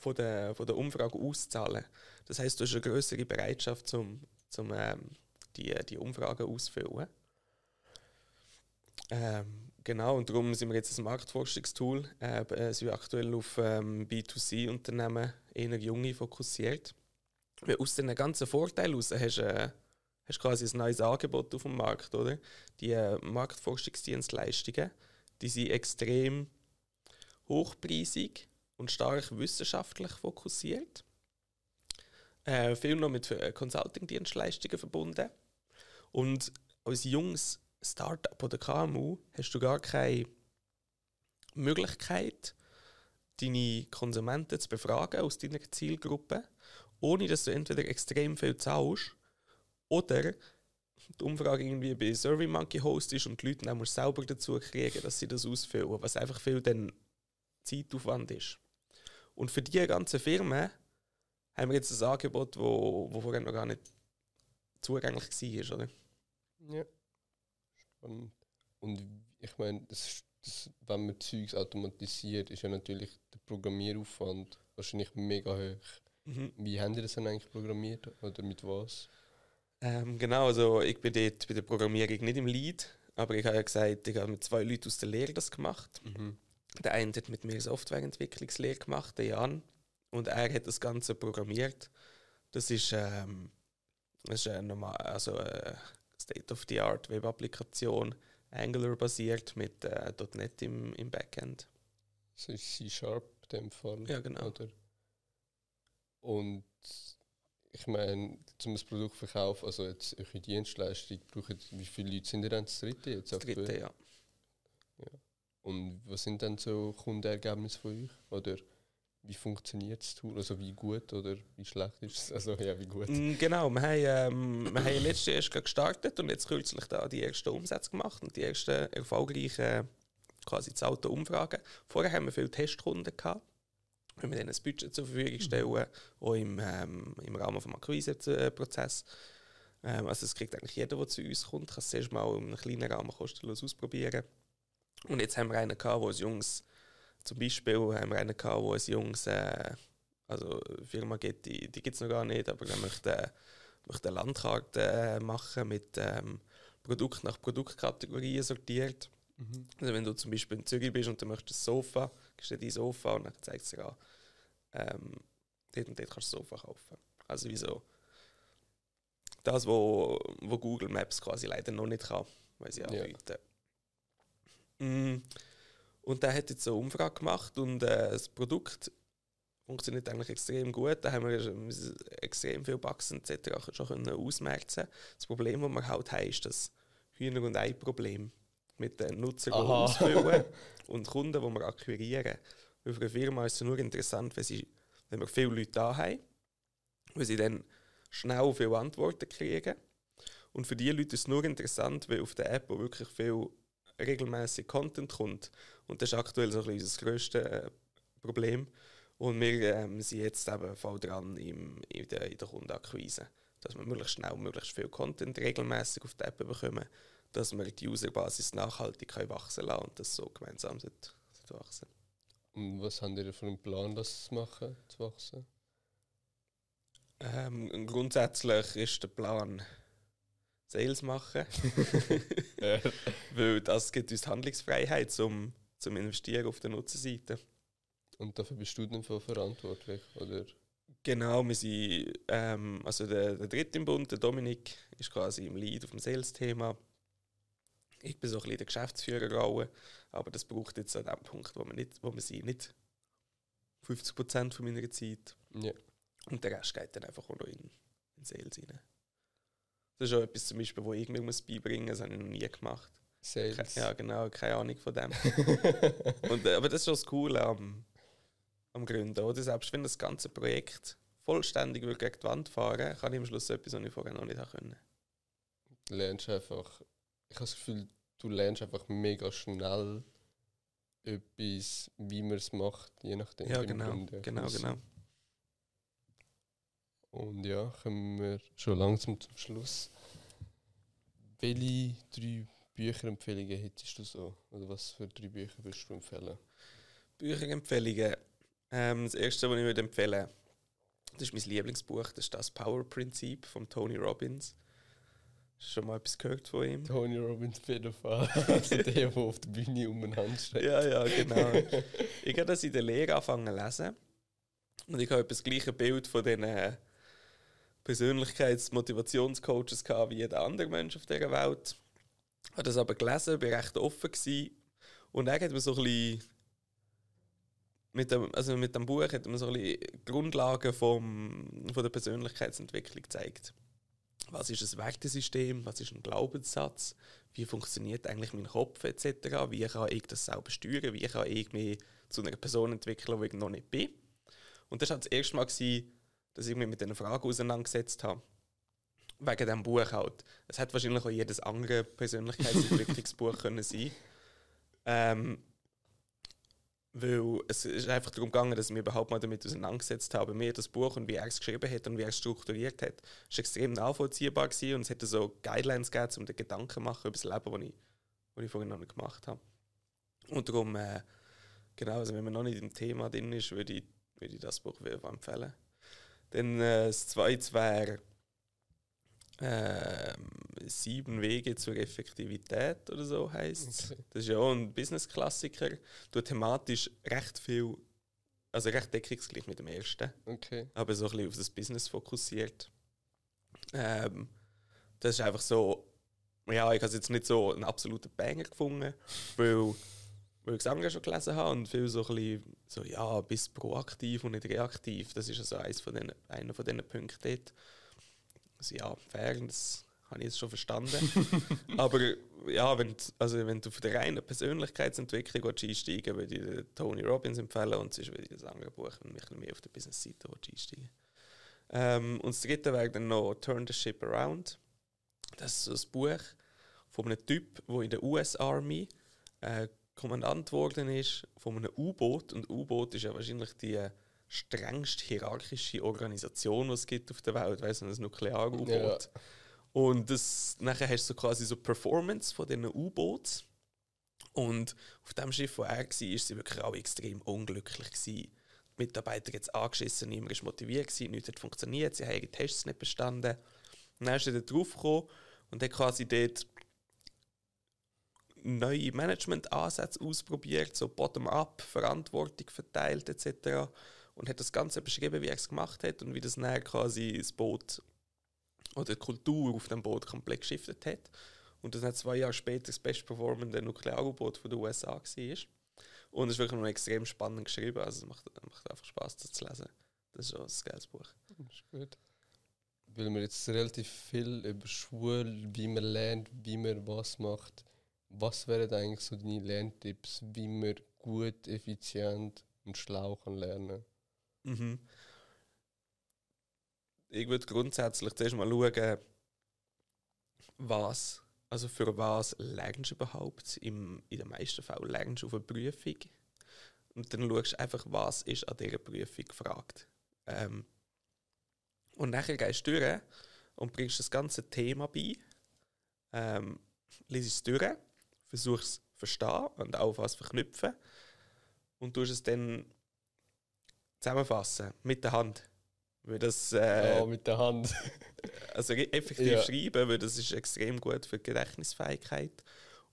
von der, von der Umfrage auszahlen. Das heißt, du hast eine größere Bereitschaft, zum, zum ähm, die, die Umfragen auszufüllen. Ähm, Genau, und darum sind wir jetzt ein Marktforschungstool. Äh, äh sind wir aktuell auf ähm, B2C-Unternehmen, eher junge, fokussiert. Weil aus diesen ganzen Vorteilen heraus hast du äh, quasi ein neues Angebot auf dem Markt, oder? Die äh, Marktforschungsdienstleistungen, die sind extrem hochpreisig und stark wissenschaftlich fokussiert. Äh, viel noch mit äh, Consulting-Dienstleistungen verbunden. Und als junges Startup oder KMU hast du gar keine Möglichkeit, deine Konsumenten zu befragen aus deiner Zielgruppe, ohne dass du entweder extrem viel zahlst oder die Umfrage irgendwie bei SurveyMonkey Host ist und die Leute dann selber dazu kriegen, dass sie das ausfüllen, was einfach viel dann Zeitaufwand ist. Und für diese ganzen Firmen haben wir jetzt ein Angebot, wo, wo vorher noch gar nicht zugänglich war, oder? Ja. Spannend. Und ich meine, das, das, wenn man Zeugs automatisiert, ist ja natürlich der Programmieraufwand wahrscheinlich mega hoch. Mhm. Wie haben die das dann eigentlich programmiert oder mit was? Ähm, genau, also ich bin dort bei der Programmierung nicht im Lead, aber ich habe ja gesagt, ich habe mit zwei Leuten aus der Lehre das gemacht. Mhm. Der eine hat mit mir Softwareentwicklungslehre gemacht, der Jan, und er hat das Ganze programmiert. Das ist, ähm, das ist eine normal, also eine State-of-the-Art Web-Applikation, Angular-basiert mit äh, .NET im, im Backend. Das ist C-Sharp in dem Fall. Ja, genau. Oder? Und ich meine, zum das Produkt verkaufen, also jetzt eure Dienstleistung, brauchen, wie viele Leute sind ihr dann das dritte jetzt? Das dritte, ja. Und was sind dann so Kundenergebnisse von euch? Oder wie funktioniert das Tool? Also wie gut oder wie schlecht ist es? Also ja, wie gut? Mm, genau, wir haben, ähm, wir haben letztes Jahr erst gestartet und jetzt kürzlich da die ersten Umsätze gemacht und die ersten erfolgreichen quasi zahlten Umfragen. Vorher haben wir viele Testkunden gehabt wenn wir denen ein Budget zur Verfügung stellen, mhm. auch im, ähm, im Rahmen des Akquiseprozesses. Ähm, also es kriegt eigentlich jeder, der zu uns kommt, kann es zuerst mal in einem kleinen Rahmen kostenlos ausprobieren. Und jetzt haben wir einen gehabt, wo ein Jungs, zum Beispiel haben wir einen gehabt, wo ein Jungs, äh, also eine Firma gibt, die, die gibt es noch gar nicht, aber er möchte, möchte eine Landkarte äh, machen mit ähm, Produkt nach Produktkategorien sortiert. Mhm. Also wenn du zum Beispiel in Zürich bist und du möchtest ein Sofa, gehst du dein Sofa und dann zeigt es dir an, ähm, dort und dort kannst du ein Sofa kaufen. Also wieso? Das, wo, wo Google Maps quasi leider noch nicht kann, weil sie anbieten. Ja. Mm. Und der hat jetzt so eine Umfrage gemacht und äh, das Produkt funktioniert eigentlich extrem gut. Da haben wir extrem viel Bugs etc. schon können ausmerzen. Das Problem, das wir halt haben, ist das Hühner- und Ei-Problem mit den Nutzern ausfüllen und Kunden, die wir akquirieren. Weil für eine Firma ist es nur interessant, wenn, sie, wenn wir viele Leute da haben, weil sie dann schnell viele Antworten kriegen. Und für diese Leute ist es nur interessant, weil auf der App wo wirklich viel regelmäßig Content kommt. Und das ist aktuell so ein bisschen unser grösstes äh, Problem. Und wir ähm, sind jetzt eben voll dran im, in, der, in der Kundenakquise. Dass wir möglichst schnell möglichst viel Content regelmäßig auf der App bekommen dass wir die Userbasis nachhaltig wachsen lassen und das so gemeinsam zu wachsen. Und was haben ihr für einen Plan, das zu machen, zu wachsen? Ähm, grundsätzlich ist der Plan, Sales machen. Weil das gibt uns Handlungsfreiheit zum, zum Investieren auf der Nutzerseite. Und dafür bist du dann verantwortlich, oder? Genau, wir sind, ähm, also der, der dritte im Bund, der Dominik, ist quasi im Lead auf dem Sales-Thema. Ich bin so ein bisschen der Geschäftsführerrolle, aber das braucht jetzt an dem Punkt, wo man, nicht, wo man sie nicht 50 Prozent von meiner Zeit. Ja. Und der Rest geht dann einfach auch noch in, in Sales rein. Das ist auch etwas zum Beispiel, wo ich mir muss beibringen muss, das habe ich noch nie gemacht. Sales. Ja, genau, keine Ahnung von dem. Und, äh, aber das ist schon das Coole am, am Gründen, oder? Selbst wenn das ganze Projekt vollständig gegen die Wand fahren kann ich am Schluss etwas, was ich vorher noch nicht können. Du lernst einfach ich habe das Gefühl, du lernst einfach mega schnell etwas, wie man es macht, je nachdem. Ja, genau, Grunde. genau, genau. Und ja, kommen wir schon langsam zum Schluss. Welche drei Bücherempfehlungen hättest du so? Oder was für drei Bücher würdest du empfehlen? Bücherempfehlungen. Ähm, das erste, was ich würde empfehlen das ist mein Lieblingsbuch, das ist das Power Prinzip von Tony Robbins Hast du schon mal etwas gehört von ihm? Tony Robbins Pädophil. also der, der auf der Bühne umeinander steht. Ja, ja, genau. ich habe das in der Lehre angefangen zu lesen. Und ich habe das gleiche Bild von den Persönlichkeits-Motivationscoaches wie jeder andere Mensch auf dieser Welt. Ich habe das aber gelesen, war recht offen. Gewesen. Und er hat mir so ein bisschen mit dem, also mit dem Buch hat man so ein Grundlagen vom, von der Persönlichkeitsentwicklung gezeigt. Was ist ein Wertesystem? Was ist ein Glaubenssatz? Wie funktioniert eigentlich mein Kopf etc.? Wie kann ich das selber steuern? Wie kann ich mich zu einer Person entwickeln, die ich noch nicht bin? Und das war das erste Mal, gewesen, dass ich mich mit diesen Fragen auseinandergesetzt habe. Wegen diesem Buch halt. Es hätte wahrscheinlich auch jedes andere Persönlichkeitsentwicklungsbuch können sein ähm, weil es ist einfach darum gegangen, dass ich mich überhaupt mal damit auseinandergesetzt habe. Mir das Buch und wie er es geschrieben hat und wie er es strukturiert hat, ist extrem nachvollziehbar gewesen und es hätte so Guidelines gegeben, um den Gedanken zu machen über das Leben, das ich, ich vorhin noch nicht gemacht habe. Und darum, äh, genau, also wenn man noch nicht im Thema drin ist, würde ich, würde ich das Buch empfehlen. Dann äh, das zweite wäre äh, Sieben Wege zur Effektivität oder so heißt okay. Das ist ja auch ein Business-Klassiker. Du thematisch recht viel, also recht deckungsgleich mit dem ersten. Okay. Aber so ein bisschen auf das Business fokussiert. Ähm, das ist einfach so, ja, ich habe jetzt nicht so einen absoluten Banger gefunden, weil, weil ich andere schon gelesen habe und viel so ein bisschen, so, ja, bist proaktiv und nicht reaktiv. Das ist also eins von den, einer von diesen Punkten dort. Also ja, fair, das habe ich jetzt schon verstanden. Aber ja, wenn, also wenn du von der reinen Persönlichkeitsentwicklung einsteigen würde ich Tony Robbins empfehlen und sonst würde ich das andere Buch mich mehr auf der Business-Seite einsteigen ähm, Und das dritte wäre dann noch Turn the Ship Around. Das ist so ein Buch von einem Typ, der in der US-Army äh, Kommandant geworden ist, von einem U-Boot. Und U-Boot ist ja wahrscheinlich die strengst hierarchische Organisation, die es gibt auf der Welt, weißt du, ein Nuklear-U-Boot. Ja. Und das, nachher hast du so quasi so Performance von diesen U-Boots. Und auf dem Schiff, wo er war, ist sie wirklich auch extrem unglücklich gewesen. Die Mitarbeiter jetzt angeschissen, niemand war motiviert, gewesen, nichts hat funktioniert, sie haben ihre Tests nicht bestanden. Und dann ist er da drauf gekommen und hat quasi dort neue Management-Ansätze ausprobiert, so bottom-up, Verantwortung verteilt etc und hat das Ganze beschrieben, wie er es gemacht hat und wie das nachher quasi das Boot oder die Kultur auf dem Boot komplett geschiftet hat. Und das hat zwei Jahre später das best performende Nuklear-U-Boot der USA war. Und es ist wirklich noch extrem spannend geschrieben. Also es macht, macht einfach Spaß, das zu lesen. Das ist schon ein geiles Buch. Das ist gut. Weil wir jetzt relativ viel über Schule, wie man lernt, wie man was macht. Was wären eigentlich so deine Lerntipps, wie man gut, effizient und schlau kann lernen? Mhm. Ich würde grundsätzlich zuerst mal schauen, was, also für was lernst du überhaupt? Im, in den meisten Fällen lernst du auf eine Prüfung. Und dann schaust du einfach, was ist an dieser Prüfung gefragt. Ähm, und nachher gehst du durch und bringst das ganze Thema bei, ähm, liest es durch, versuchst es zu verstehen und auch was verknüpfen und tust es dann zusammenfassen mit der Hand. Weil das, äh, ja, mit der Hand. also effektiv ja. schreiben, weil das ist extrem gut für die Gedächtnisfähigkeit.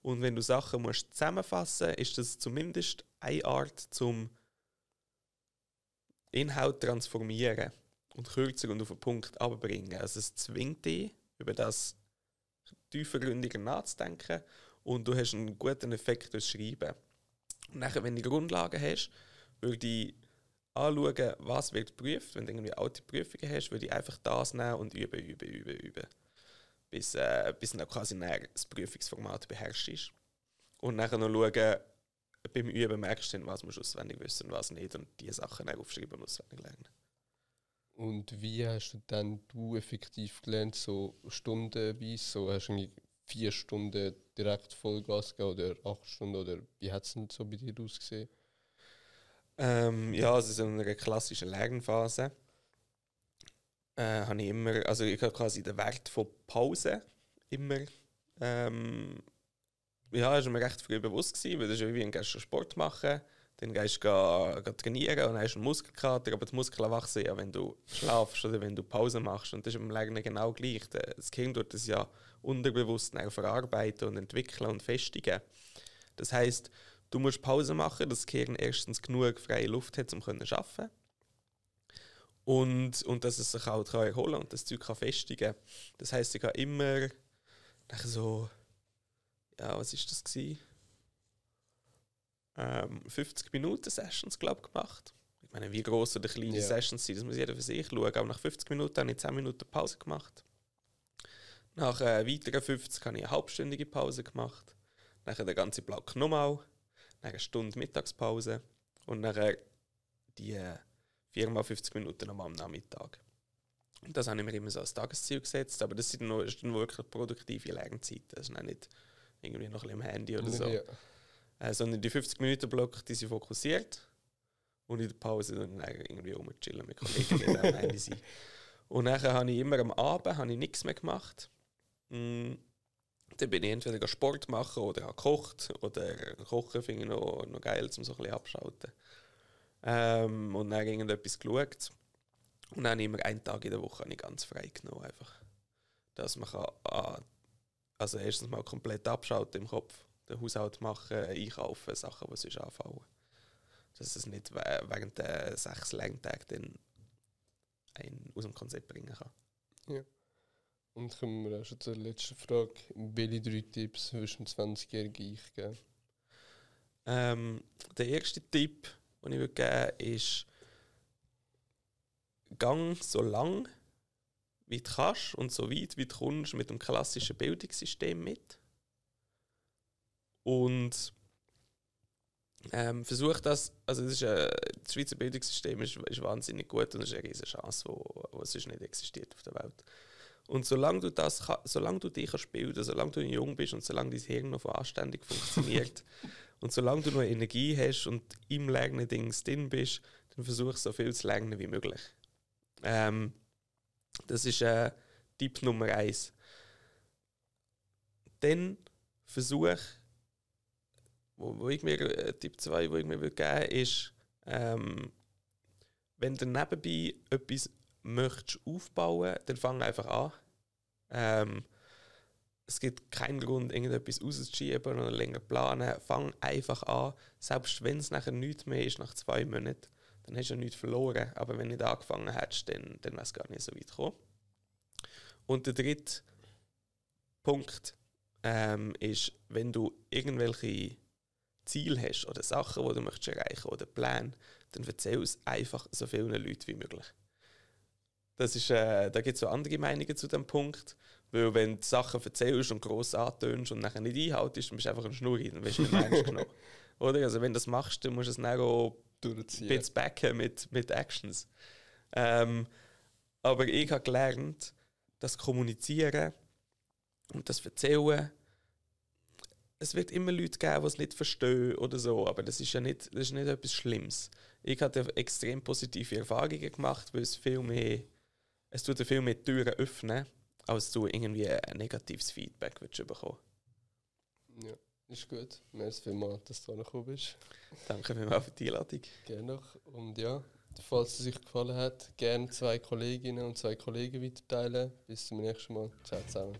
Und wenn du Sachen musst zusammenfassen musst, ist das zumindest eine Art zum Inhalt transformieren und kürzer und auf den Punkt abbringen. Also es zwingt dich, über das tiefergründiger nachzudenken und du hast einen guten Effekt durchs Schreiben. Und nachher, wenn du Grundlagen hast, würde ich anschauen, was wird geprüft. Wenn du irgendwie alte Prüfungen hast, würde ich einfach das nehmen und üben, üben, üben, üben. Bis, äh, bis dann quasi das Prüfungsformat beherrscht ist. Und dann noch schauen, beim Üben merkst du was musst auswendig wissen und was nicht. Und diese Sachen dann aufschreiben und auswendig lernen. Und wie hast du dann du effektiv gelernt, so stundenweise? So hast du vier Stunden direkt Vollgas gegeben oder acht Stunden? Oder wie hat es denn so bei dir ausgesehen? Ähm, ja, also so in einer klassischen Lernphase äh, habe ich immer, also ich habe quasi den Wert von Pause immer, ähm, ja, ist mir recht früh bewusst gewesen, weil das ist wie ein Sport machen, dann gehst du geh, trainieren und hast einen Muskelkater, aber die Muskeln wachsen ja, wenn du schlafst oder wenn du Pause machst. Und das ist im Lernen genau gleich. Das Gehirn tut das ja unterbewusst verarbeiten und entwickeln und festigen. Das heißt, du musst Pause machen, dass das Gehirn erstens genug freie Luft hat, um zu arbeiten. Und, und dass es sich auch erholen kann und das Zeug kann festigen Das heißt, ich habe immer so, ja, was ist das gewesen? Ähm, 50 Minuten Sessions glaub, gemacht. Ich meine, wie groß oder klein die yeah. Sessions sind, das muss jeder für sich schauen. Aber nach 50 Minuten habe ich 10 Minuten Pause gemacht. Nach äh, weiteren 50 habe ich eine halbstündige Pause gemacht. Nachher den ganzen Block nochmal. Nach eine Stunde Mittagspause. Und nachher die äh, 4 mal 50 Minuten nochmal am Nachmittag. Und das habe ich mir immer so als Tagesziel gesetzt. Aber das sind nur, ist dann wirklich produktive Lernzeit. Das ist nicht irgendwie noch ein bisschen im Handy oder so. Ja. Äh, sondern die 50-Minuten-Block, die sind fokussiert. Und in der Pause dann irgendwie rumchillen mit Kollegen, die am Handy sind. Und dann habe ich immer am Abend habe ich nichts mehr gemacht. Mm, dann bin ich entweder Sport machen oder habe gekocht. Oder Kochen finde ich noch, noch geil, um so ein bisschen abschalten. Ähm, und dann irgendetwas geschaut. Und dann habe ich immer einen Tag in der Woche ich ganz frei genommen. Einfach. Dass man kann, ah, also erstens mal komplett abschalten im Kopf den Haushalt machen, einkaufen, Sachen, die sonst anfallen. Dass es nicht während der sechs Lerntagen einen aus dem Konzept bringen kann. Ja. Und kommen wir auch schon zur letzten Frage. Welche drei Tipps würdest du 20-Jährigen ich geben? Ähm, der erste Tipp, den ich geben würde, ist, gang so lang wie du kannst und so weit wie du kommst mit dem klassischen Bildungssystem mit. Und ähm, versucht das, also das, ist, äh, das Schweizer Bildungssystem ist, ist wahnsinnig gut und ist eine riesige Chance, die sonst nicht existiert auf der Welt. Und solange du, das, solange du dich kannst bilden solange du jung bist und solange dein Hirn noch anständig funktioniert und solange du noch Energie hast und im Lernen Dings drin bist, dann versuch so viel zu lernen wie möglich. Ähm, das ist äh, Tipp Nummer eins. Dann versuch wo, wo ich mir, äh, Tipp 2, wo ich mir geben würde, ist, ähm, wenn du nebenbei etwas möchtest aufbauen, dann fang einfach an. Ähm, es gibt keinen Grund, irgendetwas rauszuschieben oder länger planen. Fang einfach an. Selbst wenn es nachher nichts mehr ist, nach zwei Monaten, dann hast du ja nichts verloren. Aber wenn du nicht angefangen hättest, dann, dann wärst du gar nicht so weit gekommen. Und der dritte Punkt ähm, ist, wenn du irgendwelche Ziel hast oder Sachen, die du möchtest erreichen oder Pläne, dann erzähl es einfach so vielen Leuten wie möglich. Das ist, äh, da gibt es so andere Meinungen zu dem Punkt. Weil wenn du Sachen erzählst und gross antönst und nachher nicht einhaltest, dann bist du einfach ein Schnurri, dann wirst du nicht ernst genommen. Oder? Also wenn du das machst, dann musst du es dann auch durchziehen. Ein backen mit, mit Actions. Ähm, aber ich habe gelernt, das Kommunizieren und das Erzählen es wird immer Leute geben, die es nicht verstehen oder so, aber das ist ja nicht, das ist nicht etwas Schlimmes. Ich habe extrem positive Erfahrungen gemacht, weil es viel mehr, es tut viel mehr Türen öffnen, als du irgendwie ein negatives Feedback willst bekommen. Ja, ist gut. Merci vielmals, dass du gekommen bist. Danke vielmals für die Einladung. Gerne. Und ja, falls es euch gefallen hat, gerne zwei Kolleginnen und zwei Kollegen weiterteilen. Bis zum nächsten Mal. Ciao zusammen.